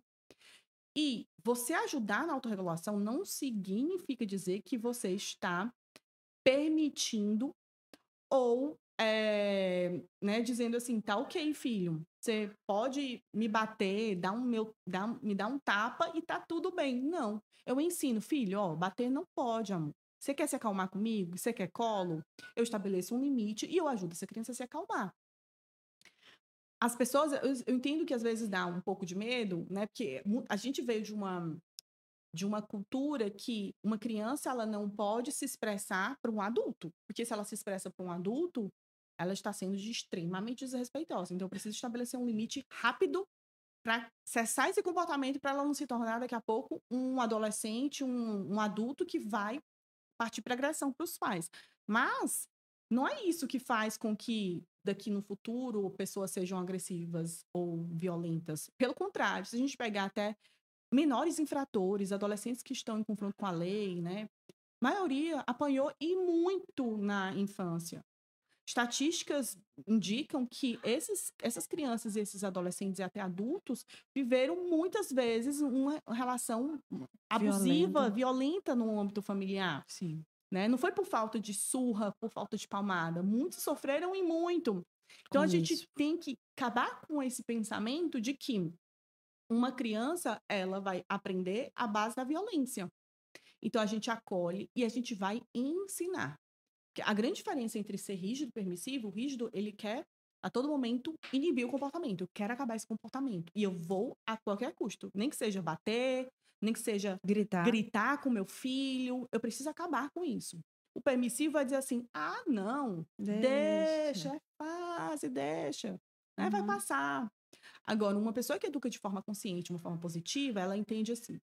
E você ajudar na autorregulação não significa dizer que você está permitindo ou é, né, dizendo assim, tá ok, filho, você pode me bater, dar um meu, dar, me dar um tapa e tá tudo bem. Não, eu ensino, filho, ó, bater não pode, amor. Você quer se acalmar comigo? Você quer colo? Eu estabeleço um limite e eu ajudo essa criança a se acalmar. As pessoas, eu, eu entendo que às vezes dá um pouco de medo, né? Porque a gente veio de uma de uma cultura que uma criança ela não pode se expressar para um adulto, porque se ela se expressa para um adulto, ela está sendo de extremamente desrespeitosa. Então, eu preciso estabelecer um limite rápido para cessar esse comportamento para ela não se tornar daqui a pouco um adolescente, um, um adulto que vai partir para agressão para os pais. Mas não é isso que faz com que daqui no futuro pessoas sejam agressivas ou violentas. Pelo contrário, se a gente pegar até menores infratores, adolescentes que estão em confronto com a lei, né? A maioria apanhou e muito na infância. Estatísticas indicam que esses, essas crianças, esses adolescentes e até adultos viveram muitas vezes uma relação abusiva, violenta, violenta no âmbito familiar. Sim. Né? Não foi por falta de surra, por falta de palmada. Muitos sofreram e muito. Então com a gente isso. tem que acabar com esse pensamento de que uma criança ela vai aprender a base da violência. Então a gente acolhe e a gente vai ensinar. A grande diferença entre ser rígido e permissivo, o rígido, ele quer a todo momento inibir o comportamento. Eu quero acabar esse comportamento. E eu vou a qualquer custo. Nem que seja bater, nem que seja gritar, gritar com meu filho. Eu preciso acabar com isso. O permissivo vai dizer assim: ah, não, deixa, deixa é fácil, deixa. Né? Uhum. Vai passar. Agora, uma pessoa que educa de forma consciente, de uma forma positiva, ela entende assim: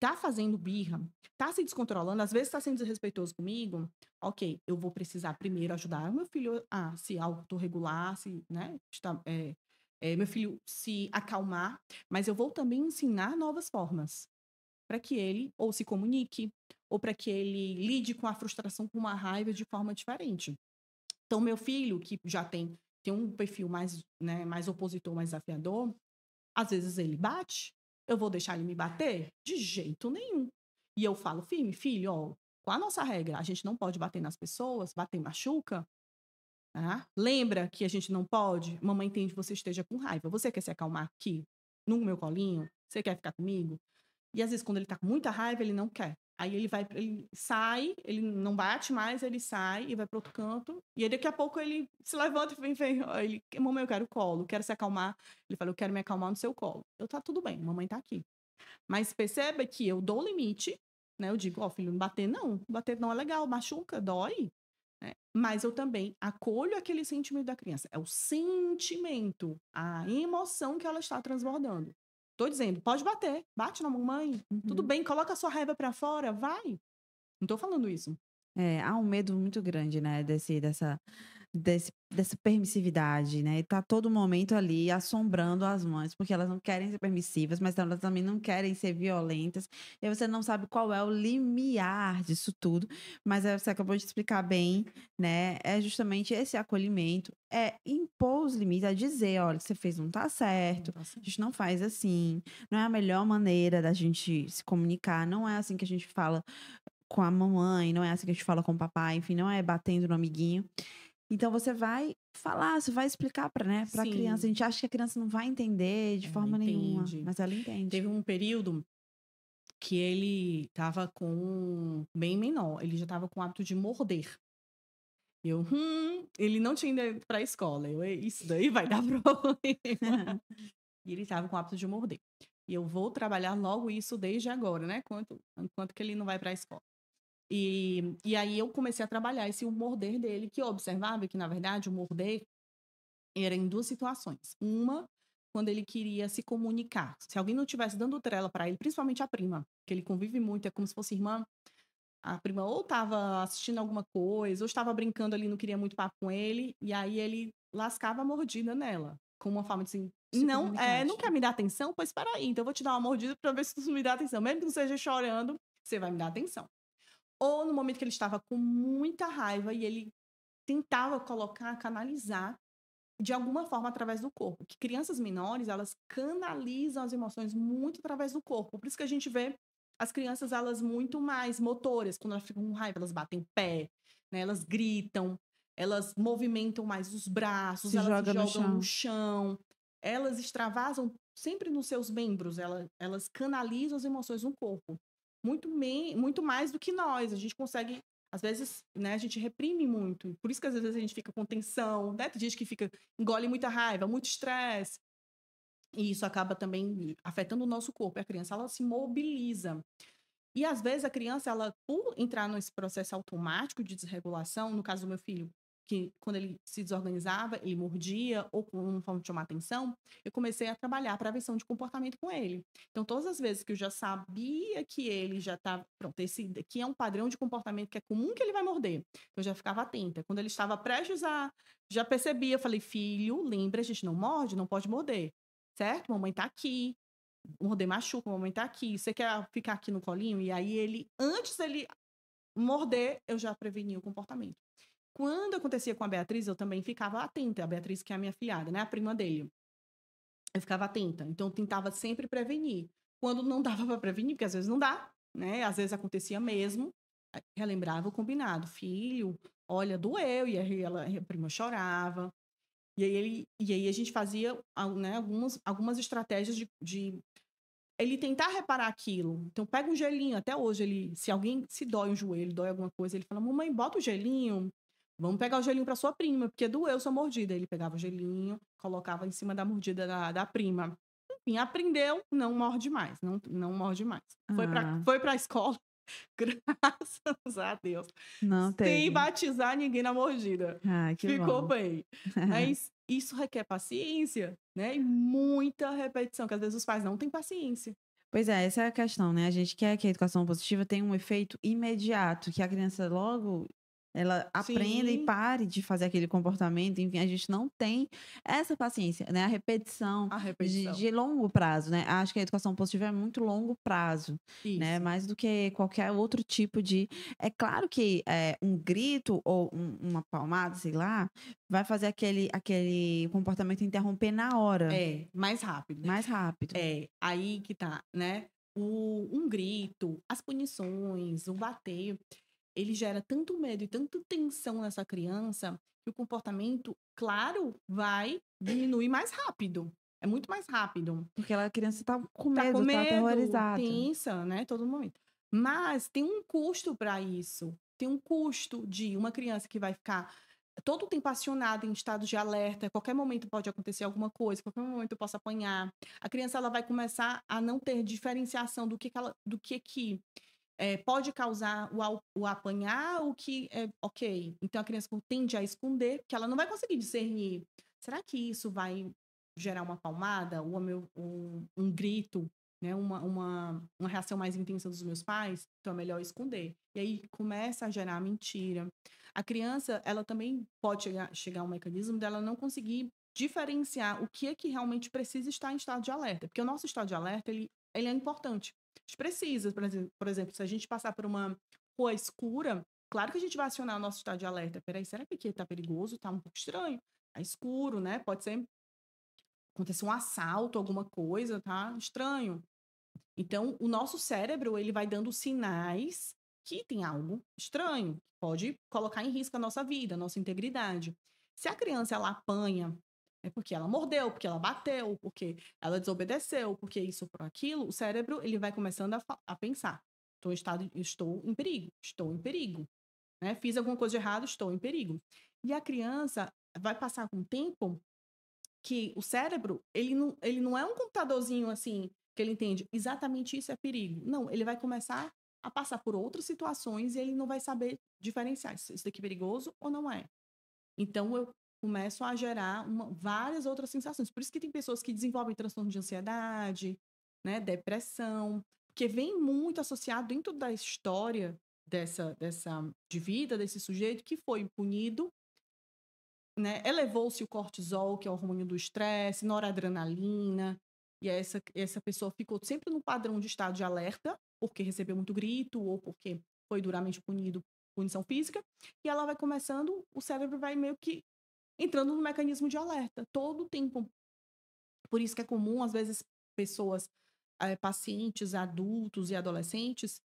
tá fazendo birra, tá se descontrolando, às vezes tá sendo desrespeitoso comigo, ok, eu vou precisar primeiro ajudar o meu filho a se autorregular, se, né, está, é, é, meu filho se acalmar, mas eu vou também ensinar novas formas para que ele ou se comunique, ou para que ele lide com a frustração, com uma raiva de forma diferente. Então, meu filho, que já tem, tem um perfil mais, né, mais opositor, mais desafiador, às vezes ele bate, eu vou deixar ele me bater? De jeito nenhum. E eu falo firme, filho, ó, com a nossa regra, a gente não pode bater nas pessoas, bater machuca. Tá? Lembra que a gente não pode? Mamãe entende que você esteja com raiva. Você quer se acalmar aqui, no meu colinho? Você quer ficar comigo? E às vezes, quando ele tá com muita raiva, ele não quer. Aí ele vai, ele sai, ele não bate mais, ele sai e vai para outro canto. E aí daqui a pouco ele se levanta e vem, vem ele, mamãe, eu quero colo, quero se acalmar. Ele fala, eu quero me acalmar no seu colo. Eu, tá tudo bem, mamãe tá aqui. Mas perceba que eu dou limite, né? Eu digo, ó, oh, filho, não bater não, bater não é legal, machuca, dói. Né? Mas eu também acolho aquele sentimento da criança. É o sentimento, a emoção que ela está transbordando. Tô dizendo, pode bater, bate na mamãe, uhum. tudo bem, coloca a sua raiva para fora, vai. Não tô falando isso. É, há um medo muito grande, né, desse, dessa, desse, dessa permissividade, né? E tá todo momento ali assombrando as mães, porque elas não querem ser permissivas, mas elas também não querem ser violentas. E você não sabe qual é o limiar disso tudo, mas você acabou de explicar bem, né? É justamente esse acolhimento, é impor os limites, é dizer, olha, você fez não tá certo, tá a gente não faz assim, não é a melhor maneira da gente se comunicar, não é assim que a gente fala com a mamãe, não é assim que a gente fala com o papai, enfim, não é batendo no amiguinho. Então você vai falar, você vai explicar para né, a criança. A gente acha que a criança não vai entender de ela forma entende. nenhuma, mas ela entende. Teve um período que ele estava com bem menor, ele já estava com o hábito de morder. Eu, hum, ele não tinha ido para a escola. Eu, isso daí vai dar problema. e ele estava com o hábito de morder. E eu vou trabalhar logo isso desde agora, né? Quanto, enquanto que ele não vai para a escola. E, e aí eu comecei a trabalhar esse morder dele, que eu observava que, na verdade, o morder era em duas situações. Uma, quando ele queria se comunicar. Se alguém não estivesse dando trela para ele, principalmente a prima, que ele convive muito, é como se fosse irmã. A prima ou estava assistindo alguma coisa, ou estava brincando ali, não queria muito papo com ele, e aí ele lascava a mordida nela, com uma forma de assim, se não, é, não quer me dar atenção? Pois espera aí, então eu vou te dar uma mordida para ver se tu me dá atenção. Mesmo que não seja chorando, você vai me dar atenção ou no momento que ele estava com muita raiva e ele tentava colocar, canalizar de alguma forma através do corpo. Que crianças menores, elas canalizam as emoções muito através do corpo. Por isso que a gente vê as crianças, elas muito mais motoras. Quando elas ficam com raiva, elas batem pé, né? Elas gritam, elas movimentam mais os braços, se elas joga jogam no chão. no chão. Elas extravasam sempre nos seus membros, elas, elas canalizam as emoções no corpo. Muito, muito mais do que nós. A gente consegue às vezes, né, a gente reprime muito. Por isso que às vezes a gente fica com tensão, né? Tem gente que fica, engole muita raiva, muito estresse. E isso acaba também afetando o nosso corpo. A criança, ela se mobiliza. E às vezes a criança, ela, por entrar nesse processo automático de desregulação, no caso do meu filho, que quando ele se desorganizava, ele mordia ou com uma forma de chamar atenção, eu comecei a trabalhar prevenção de comportamento com ele. Então, todas as vezes que eu já sabia que ele já estava, pronto, esse aqui é um padrão de comportamento que é comum que ele vai morder, eu já ficava atenta. Quando ele estava prestes a, já percebia, eu falei, filho, lembra, a gente não morde, não pode morder, certo? Mamãe tá aqui, morder machuca, mamãe tá aqui, você quer ficar aqui no colinho? E aí ele, antes dele morder, eu já prevenia o comportamento. Quando acontecia com a Beatriz, eu também ficava atenta. A Beatriz, que é a minha filhada, né? A prima dele. Eu ficava atenta. Então, eu tentava sempre prevenir. Quando não dava para prevenir, porque às vezes não dá, né? Às vezes acontecia mesmo. Relembrava o combinado. Filho, olha, doeu. E aí ela, a prima chorava. E aí, ele, e aí a gente fazia né, algumas, algumas estratégias de, de ele tentar reparar aquilo. Então, pega um gelinho. Até hoje, ele, se alguém se dói um joelho, dói alguma coisa, ele fala: Mamãe, bota o gelinho. Vamos pegar o gelinho para sua prima, porque doeu sua mordida. Ele pegava o gelinho, colocava em cima da mordida da, da prima. Enfim, aprendeu, não morde mais, não, não morde mais. Foi para ah. foi pra escola, graças a Deus. Não teve. Sem batizar ninguém na mordida. Ah, Ficou bom. bem. Mas isso requer paciência, né? E muita repetição, que às vezes os pais não têm paciência. Pois é, essa é a questão, né? A gente quer que a educação positiva tenha um efeito imediato, que a criança logo ela aprenda e pare de fazer aquele comportamento. Enfim, a gente não tem essa paciência, né? A repetição, a repetição. De, de, longo prazo, né? Acho que a educação positiva é muito longo prazo, né? Isso. né? Mais do que qualquer outro tipo de. É claro que é, um grito ou um, uma palmada, sei lá, vai fazer aquele, aquele comportamento interromper na hora. É, mais rápido. Mais rápido. É, aí que tá, né? O, um grito, as punições, o bater ele gera tanto medo e tanta tensão nessa criança que o comportamento, claro, vai diminuir mais rápido. É muito mais rápido. Porque a criança está com medo, tá, com medo, tá aterrorizada. Tensa, né? Todo momento. Mas tem um custo para isso. Tem um custo de uma criança que vai ficar todo o tempo acionada em estado de alerta, qualquer momento pode acontecer alguma coisa, qualquer momento eu posso apanhar. A criança ela vai começar a não ter diferenciação do que, que ela, do que que é, pode causar o, o apanhar, o que é ok. Então a criança tende a esconder, porque ela não vai conseguir discernir. Será que isso vai gerar uma palmada, ou meu, um, um grito, né? Uma, uma, uma reação mais intensa dos meus pais? Então é melhor esconder. E aí começa a gerar mentira. A criança, ela também pode chegar, chegar a um mecanismo dela não conseguir diferenciar o que é que realmente precisa estar em estado de alerta. Porque o nosso estado de alerta, ele, ele é importante gente precisa, por exemplo, se a gente passar por uma rua escura, claro que a gente vai acionar o nosso estado de alerta. Peraí, será que aqui tá perigoso? Tá um pouco estranho. Tá escuro, né? Pode ser acontecer um assalto, alguma coisa, tá estranho. Então, o nosso cérebro, ele vai dando sinais que tem algo estranho, que pode colocar em risco a nossa vida, a nossa integridade. Se a criança ela apanha é porque ela mordeu, porque ela bateu, porque ela desobedeceu, porque isso por aquilo, o cérebro ele vai começando a, a pensar. Estou em, estado, estou em perigo, estou em perigo. Né? Fiz alguma coisa de errado, estou em perigo. E a criança vai passar com o tempo que o cérebro, ele não, ele não é um computadorzinho assim, que ele entende exatamente isso é perigo. Não, ele vai começar a passar por outras situações e ele não vai saber diferenciar se isso daqui é perigoso ou não é. Então, eu começam a gerar uma, várias outras sensações. Por isso que tem pessoas que desenvolvem transtorno de ansiedade, né, depressão, porque vem muito associado dentro da história dessa, dessa de vida desse sujeito que foi punido, né, elevou-se o cortisol, que é o hormônio do estresse, noradrenalina, e essa, essa pessoa ficou sempre no padrão de estado de alerta, porque recebeu muito grito ou porque foi duramente punido, punição física, e ela vai começando, o cérebro vai meio que entrando no mecanismo de alerta todo o tempo. Por isso que é comum, às vezes, pessoas, é, pacientes, adultos e adolescentes,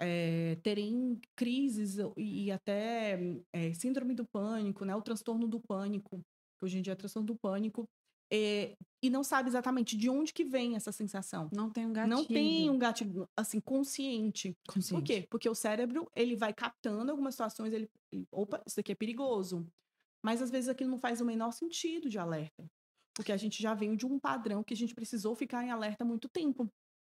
é, terem crises e, e até é, síndrome do pânico, né? O transtorno do pânico, que hoje em dia é transtorno do pânico, é, e não sabe exatamente de onde que vem essa sensação. Não tem um gatilho. Não tem um gatilho, assim, consciente. consciente. Por quê? Porque o cérebro, ele vai captando algumas situações, ele, opa, isso daqui é perigoso. Mas às vezes aquilo não faz o menor sentido de alerta. Porque a gente já veio de um padrão que a gente precisou ficar em alerta há muito tempo.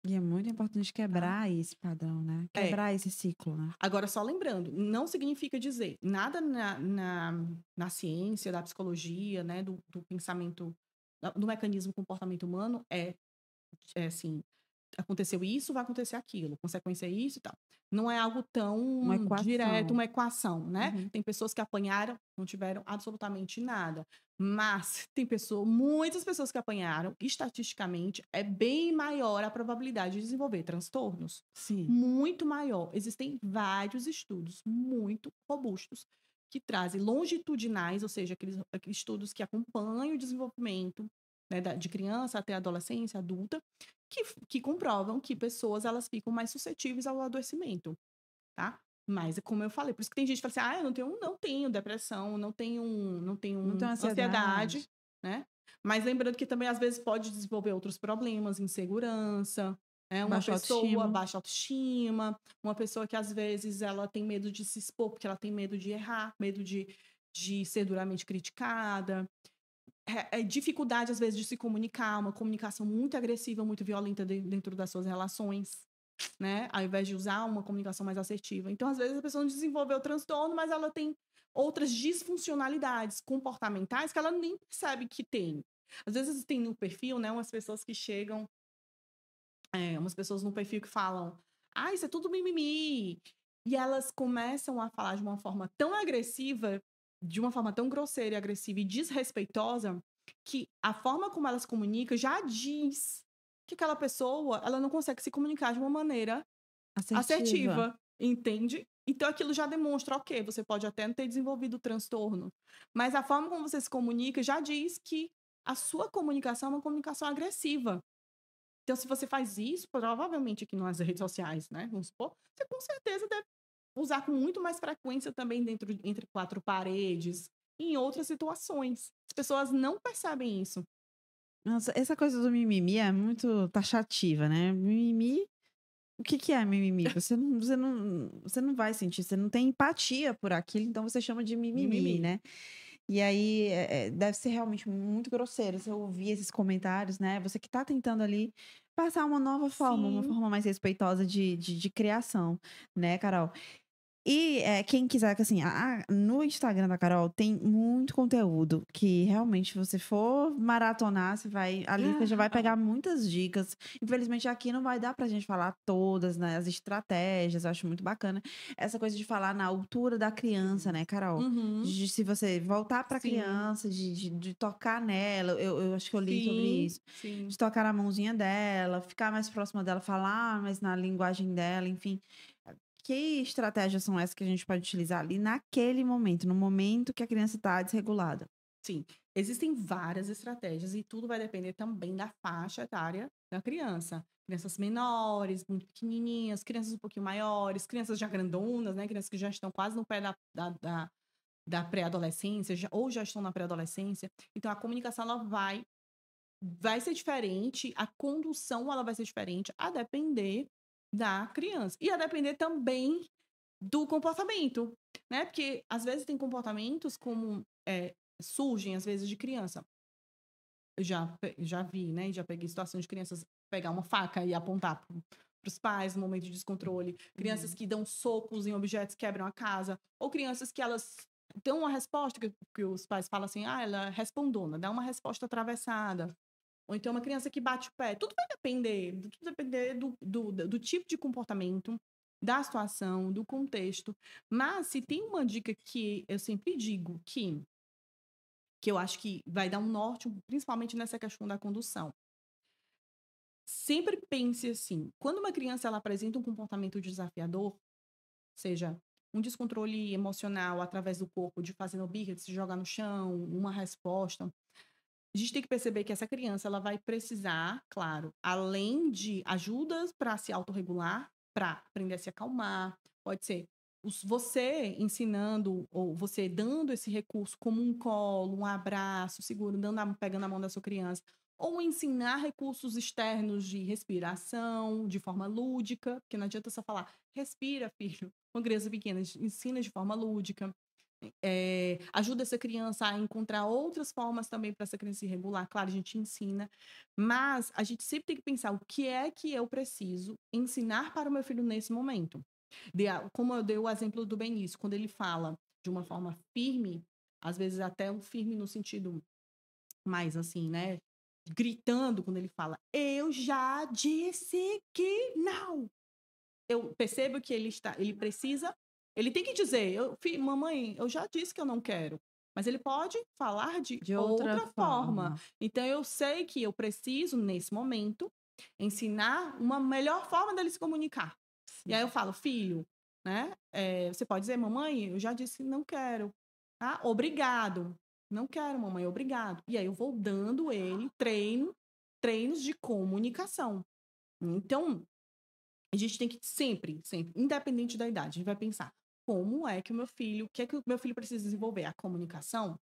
E é muito importante quebrar esse padrão, né? É. Quebrar esse ciclo, né? Agora, só lembrando, não significa dizer nada na, na, na ciência, da psicologia, né, do, do pensamento, do mecanismo comportamento humano é, é assim, aconteceu isso, vai acontecer aquilo, consequência é isso e tal. Não é algo tão direto, uma equação, né? Uhum. Tem pessoas que apanharam, não tiveram absolutamente nada. Mas tem pessoas, muitas pessoas que apanharam, estatisticamente, é bem maior a probabilidade de desenvolver transtornos Sim. muito maior. Existem vários estudos muito robustos que trazem longitudinais, ou seja, aqueles, aqueles estudos que acompanham o desenvolvimento né, de criança até adolescência, adulta, que, que comprovam que pessoas elas ficam mais suscetíveis ao adoecimento, tá? Mas, como eu falei, por isso que tem gente que fala assim, ah, eu não tenho, não tenho depressão, não tenho, não tenho, Não tenho ansiedade, ansiedade. né? Mas lembrando que também, às vezes, pode desenvolver outros problemas, insegurança, né? Uma Baixa pessoa, autoestima. baixa autoestima, uma pessoa que, às vezes, ela tem medo de se expor, porque ela tem medo de errar, medo de, de ser duramente criticada. É, é dificuldade, às vezes, de se comunicar, uma comunicação muito agressiva, muito violenta de- dentro das suas relações, né? Ao invés de usar uma comunicação mais assertiva. Então, às vezes, a pessoa não desenvolveu o transtorno, mas ela tem outras disfuncionalidades comportamentais que ela nem percebe que tem. Às vezes tem no perfil, né, umas pessoas que chegam, é, umas pessoas no perfil que falam, ah, isso é tudo mimimi. E elas começam a falar de uma forma tão agressiva, de uma forma tão grosseira e agressiva e desrespeitosa, que a forma como elas comunicam já diz que aquela pessoa, ela não consegue se comunicar de uma maneira assertiva, entende? Então aquilo já demonstra, ok, você pode até não ter desenvolvido o transtorno, mas a forma como você se comunica já diz que a sua comunicação é uma comunicação agressiva. Então, se você faz isso, provavelmente aqui nas redes sociais, né? Vamos supor, você com certeza deve usar com muito mais frequência também dentro entre quatro paredes, em outras situações. As pessoas não percebem isso. Nossa, essa coisa do mimimi é muito taxativa, né? Mimimi. O que, que é mimimi? Você não, você, não, você não vai sentir, você não tem empatia por aquilo, então você chama de mimimi, Mimimi. né? E aí é, é, deve ser realmente muito grosseiro você ouvir esses comentários, né? Você que tá tentando ali passar uma nova forma, uma Sim. forma mais respeitosa de, de, de criação, né, Carol? E é, quem quiser, que assim, a- no Instagram da Carol tem muito conteúdo que realmente, se você for maratonar, você vai. Ali você já vai pegar muitas dicas. Infelizmente, aqui não vai dar pra gente falar todas, né? As estratégias, eu acho muito bacana. Essa coisa de falar na altura da criança, né, Carol? Uhum. De se você voltar pra Sim. criança, de, de, de tocar nela. Eu, eu acho que eu li sobre Sim, isso Sim. de tocar na mãozinha dela, ficar mais próxima dela, falar mais na linguagem dela, enfim. Que estratégias são essas que a gente pode utilizar ali naquele momento, no momento que a criança está desregulada? Sim, existem várias estratégias e tudo vai depender também da faixa etária da criança. Crianças menores, muito pequenininhas, crianças um pouquinho maiores, crianças já grandonas, né? Crianças que já estão quase no pé da, da, da, da pré-adolescência ou já estão na pré-adolescência. Então, a comunicação, ela vai, vai ser diferente, a condução, ela vai ser diferente, a depender da criança. E a depender também do comportamento, né? Porque, às vezes, tem comportamentos como... é, surgem às vezes de criança. Eu já, já vi, né? Já peguei situações de crianças pegar uma faca e apontar para os pais no momento de descontrole. Crianças que dão socos em objetos, quebram a casa. Ou crianças que elas dão uma resposta que, que os pais falam assim, ah, ela é respondona, dá uma resposta atravessada. Ou então uma criança que bate o pé. Tudo vai depender, tudo vai depender do, do, do tipo de comportamento, da situação, do contexto. Mas se tem uma dica que eu sempre digo que que eu acho que vai dar um norte, principalmente nessa questão da condução. Sempre pense assim, quando uma criança ela apresenta um comportamento desafiador, seja um descontrole emocional através do corpo, de fazer no birra, de se jogar no chão, uma resposta, a gente tem que perceber que essa criança ela vai precisar, claro, além de ajudas para se autorregular, para aprender a se acalmar, pode ser você ensinando ou você dando esse recurso como um colo, um abraço, segurando, a- pegando a mão da sua criança, ou ensinar recursos externos de respiração, de forma lúdica, porque não adianta só falar, respira, filho. Uma criança pequena, ensina de forma lúdica. É, ajuda essa criança a encontrar outras formas também para essa criança se regular. Claro, a gente ensina, mas a gente sempre tem que pensar o que é que eu preciso ensinar para o meu filho nesse momento. Dei a- como eu dei o exemplo do Benício, quando ele fala de uma forma firme, às vezes até um firme no sentido mais assim, né? Gritando quando ele fala, eu já disse que não. Eu percebo que ele está, ele precisa, ele tem que dizer, eu, fi- mamãe, eu já disse que eu não quero. Mas ele pode falar de, De outra, outra forma. Então eu sei que eu preciso, nesse momento, ensinar uma melhor forma dele se comunicar. E aí eu falo, filho, né? é, você pode dizer, mamãe, eu já disse que não quero. Tá? Obrigado. Não quero, mamãe, obrigado. E aí eu vou dando ele treino, treinos de comunicação. Então, a gente tem que sempre, sempre, independente da idade, a gente vai pensar como é que o meu filho, o que é que o meu filho precisa desenvolver? A comunicação?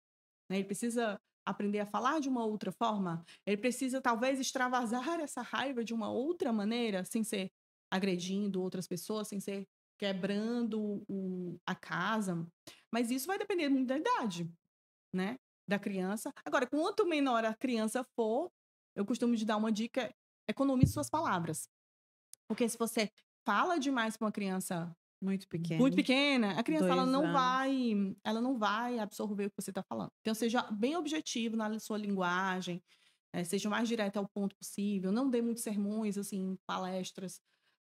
né? Ele precisa aprender a falar de uma outra forma? Ele precisa, talvez, extravasar essa raiva de uma outra maneira, sem ser agredindo outras pessoas, sem ser quebrando o- a casa. Mas isso vai depender muito da idade, né? Da criança. Agora, quanto menor a criança for, eu costumo de dar uma dica: economize suas palavras. Porque se você fala demais para uma criança Muito pequeno. muito pequena, a criança ela não anos. vai, ela não vai absorver o que você está falando. Então seja bem objetivo na sua linguagem, eh, seja o mais direto ao ponto possível. Não dê muitos sermões assim, palestras,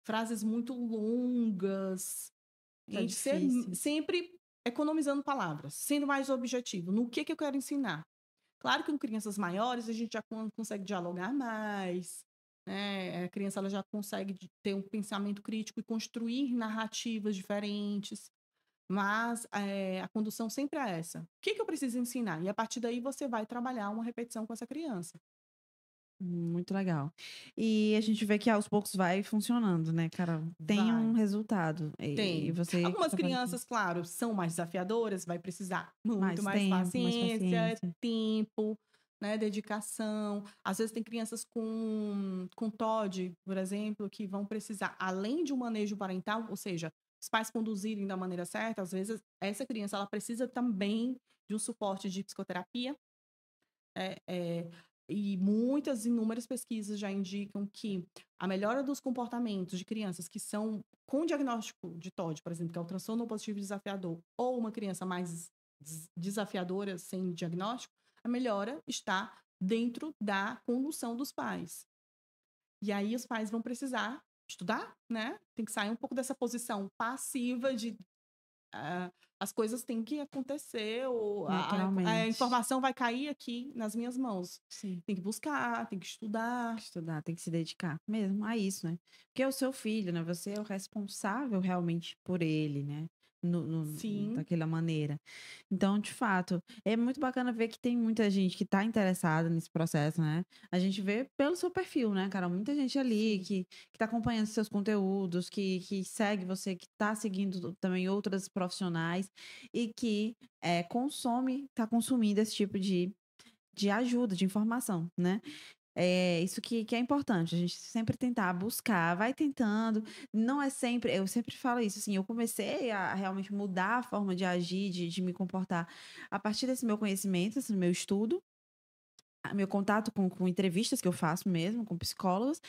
frases muito longas. Tá A gente ser sempre economizando palavras, sendo mais objetivo no que que eu quero ensinar. Claro que com crianças maiores a gente já con- consegue dialogar mais, né? A criança ela já consegue ter um pensamento crítico e construir narrativas diferentes. Mas eh, a condução sempre é essa. O que, que eu preciso ensinar? E a partir daí você vai trabalhar uma repetição com essa criança. Muito legal. E a gente vê que aos poucos vai funcionando, né, Carol? Tem Vai. um resultado. Tem. E você Algumas crianças, claro, são mais desafiadoras, vai precisar muito Mais mais, tempo, mais paciência, paciência. tempo, né, dedicação. Às vezes tem crianças com, com TOD, por exemplo, que vão precisar, além de um manejo parental, ou seja, os pais conduzirem da maneira certa, às vezes essa criança ela precisa também de um suporte de psicoterapia. É, é, e muitas, inúmeras pesquisas já indicam que a melhora dos comportamentos de crianças que são com diagnóstico de TOD, por exemplo, que é o transtorno positivo desafiador, ou uma criança mais des- desafiadora sem diagnóstico, a melhora está dentro da condução dos pais. E aí os pais vão precisar estudar, né? Tem que sair um pouco dessa posição passiva de ah, as coisas têm que acontecer, ou a- a, informação vai cair aqui nas minhas mãos. Sim. Tem que buscar, tem que estudar. Estudar, tem que se dedicar mesmo a isso, né? Porque é o seu filho, né? Você é o responsável realmente por ele, né? No, no- Sim. daquela maneira. Então, de fato, é muito bacana ver que tem muita gente que tá interessada nesse processo, né? A gente vê pelo seu perfil, né, cara? Muita gente ali que, que tá acompanhando seus conteúdos, que, que segue você, que tá seguindo também outras profissionais e que é, consome, tá consumindo esse tipo de, de ajuda, de informação, né? É isso que, que é importante, a gente sempre tentar buscar, vai tentando. Não é sempre, eu sempre falo isso, assim, eu comecei a realmente mudar a forma de agir, de, de me comportar a partir desse meu conhecimento, esse meu estudo, meu contato com, com entrevistas que eu faço mesmo, com psicólogos.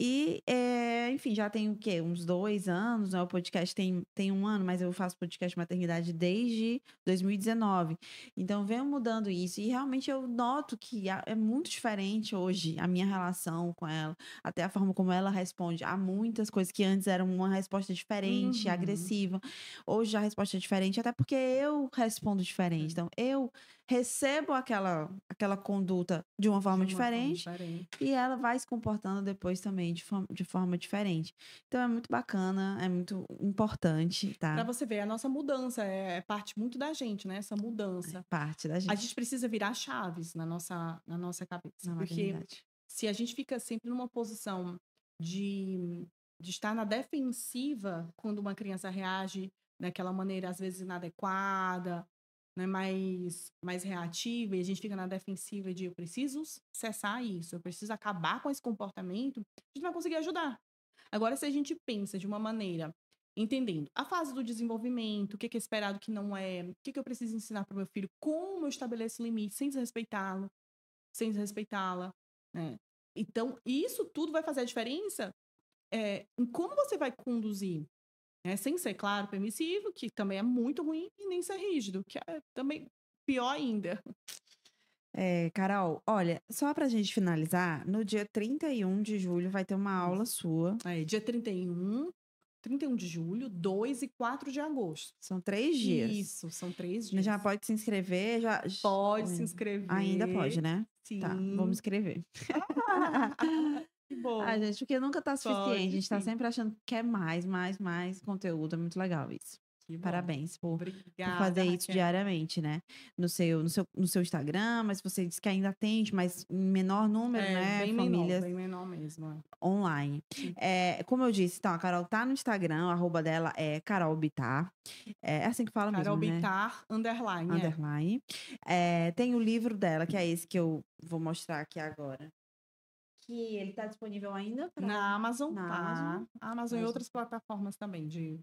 E, é, enfim, já tem o quê? Uns dois anos, né? O podcast tem, tem um ano, mas eu faço podcast maternidade desde 2019. Então, venho mudando isso. E realmente eu noto que é muito diferente hoje a minha relação com ela, até a forma como ela responde. Há muitas coisas que antes eram uma resposta diferente, Uhum. agressiva. Hoje a resposta é diferente, até porque eu respondo diferente. Então, eu recebo aquela, aquela conduta de uma forma de uma forma diferente diferente. e ela vai se comportando depois também de forma, de forma diferente. Então é muito bacana, é muito importante, tá? Pra você ver, a nossa mudança é, é parte muito da gente, né? Essa É mudança. parte da gente. A gente precisa virar chaves na nossa, na nossa cabeça. na porque se a gente fica sempre numa posição de, de estar na defensiva quando uma criança reage daquela maneira, às vezes, inadequada, né, mais, mais reativa, e a gente fica na defensiva de eu preciso cessar isso, eu preciso acabar com esse comportamento, a gente vai conseguir ajudar. Agora, se a gente pensa de uma maneira entendendo a fase do desenvolvimento, o que é esperado que não é, o que eu preciso ensinar para o meu filho, como eu estabeleço limites sem desrespeitá-lo, sem desrespeitá-la, né? Então, isso tudo vai fazer a diferença é, em como você vai conduzir, né? Sem ser, claro, permissivo, que também é muito ruim, e nem ser rígido, que é também pior ainda. É, Carol, olha, só pra gente finalizar, no dia 31 de julho vai ter uma aula sua. É, dia 31, 31 de julho, 2 e 4 de agosto. São três dias. Isso, são três dias. Já pode se inscrever? Já... Pode se inscrever. Ainda pode, né? Sim. Tá, vamos inscrever. que bom. Ah, gente, porque nunca tá suficiente. Pode, a gente tá sim. sempre achando que quer mais, mais, mais conteúdo. É muito legal isso. Parabéns por, por Obrigada, fazer isso Raquel. diariamente, né? No seu, no, seu, no seu Instagram, mas você disse que ainda atende, mas em menor número, É, né? bem Famílias menor, bem menor mesmo. é. online. É, como eu disse, então, a Carol tá no Instagram, arroba dela é Carol Bitar. É assim que fala Carol mesmo, né? Bitar, underline. é. Underline. É, tem o livro dela, que é esse que eu vou mostrar aqui agora. Que ele tá disponível ainda pra- Na Amazon, Na tá? Amazon. Amazon e outras plataformas também de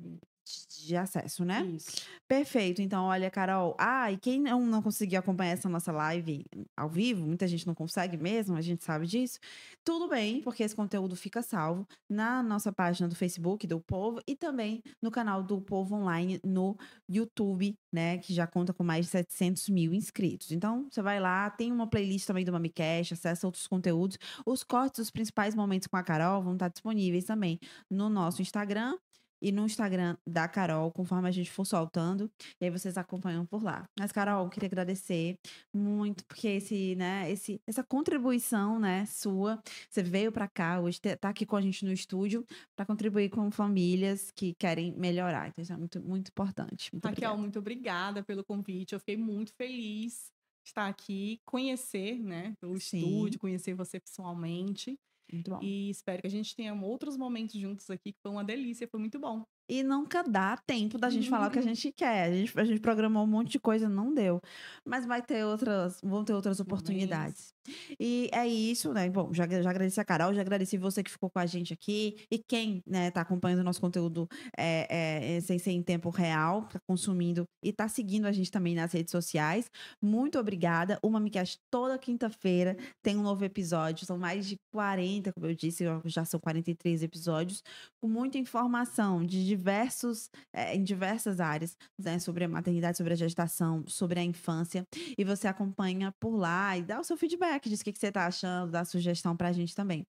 de acesso, né? isso. Perfeito. Então, olha, Carol. Ah, e quem não, não conseguiu acompanhar essa nossa live ao vivo, muita gente não consegue mesmo, a gente sabe disso. Tudo bem, porque esse conteúdo fica salvo na nossa página do Facebook do Povo e também no canal do Povo Online no YouTube, né? Que já conta com mais de 700 mil inscritos. Então, você vai lá, tem uma playlist também do MamiCast, acessa outros conteúdos. Os cortes dos principais momentos com a Carol vão estar disponíveis também no nosso Instagram e no Instagram da Carol, conforme a gente for soltando. E aí vocês acompanham por lá. Mas, Carol, queria agradecer muito, porque esse, né, esse, essa contribuição, né, sua, você veio para cá hoje, tá aqui com a gente no estúdio para contribuir com famílias que querem melhorar. Então, isso é muito, muito importante. Muito Raquel, obrigada. muito obrigada pelo convite. Eu fiquei muito feliz de estar aqui, conhecer, né, o estúdio, conhecer você pessoalmente. Muito bom. E espero que a gente tenha outros momentos juntos aqui, que foi uma delícia, foi muito bom. E nunca dá tempo da gente falar o que a gente quer. A gente, a gente programou um monte de coisa, não deu. Mas vai ter outras, vão ter outras oportunidades. E é isso, né? Bom, já, já agradeci a Carol, já agradeci você que ficou com a gente aqui. E quem, né, tá acompanhando o nosso conteúdo é, é, é, sem ser em tempo real, tá consumindo e tá seguindo a gente também nas redes sociais. Muito obrigada. O MamiCast toda quinta-feira tem um novo episódio. São mais de 40, como eu disse, já são 43 episódios, com muita informação de diversos, é, em diversas áreas, né, sobre a maternidade, sobre a gestação, sobre a infância. E você acompanha por lá e dá o seu feedback, diz o que, que você tá achando, dá sugestão pra gente também.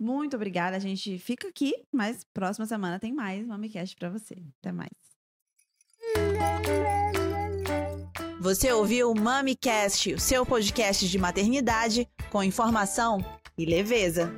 Muito obrigada, a gente fica aqui, mas próxima semana tem mais MamiCast pra você. Até mais. Você ouviu o MamiCast, o seu podcast de maternidade com informação e leveza.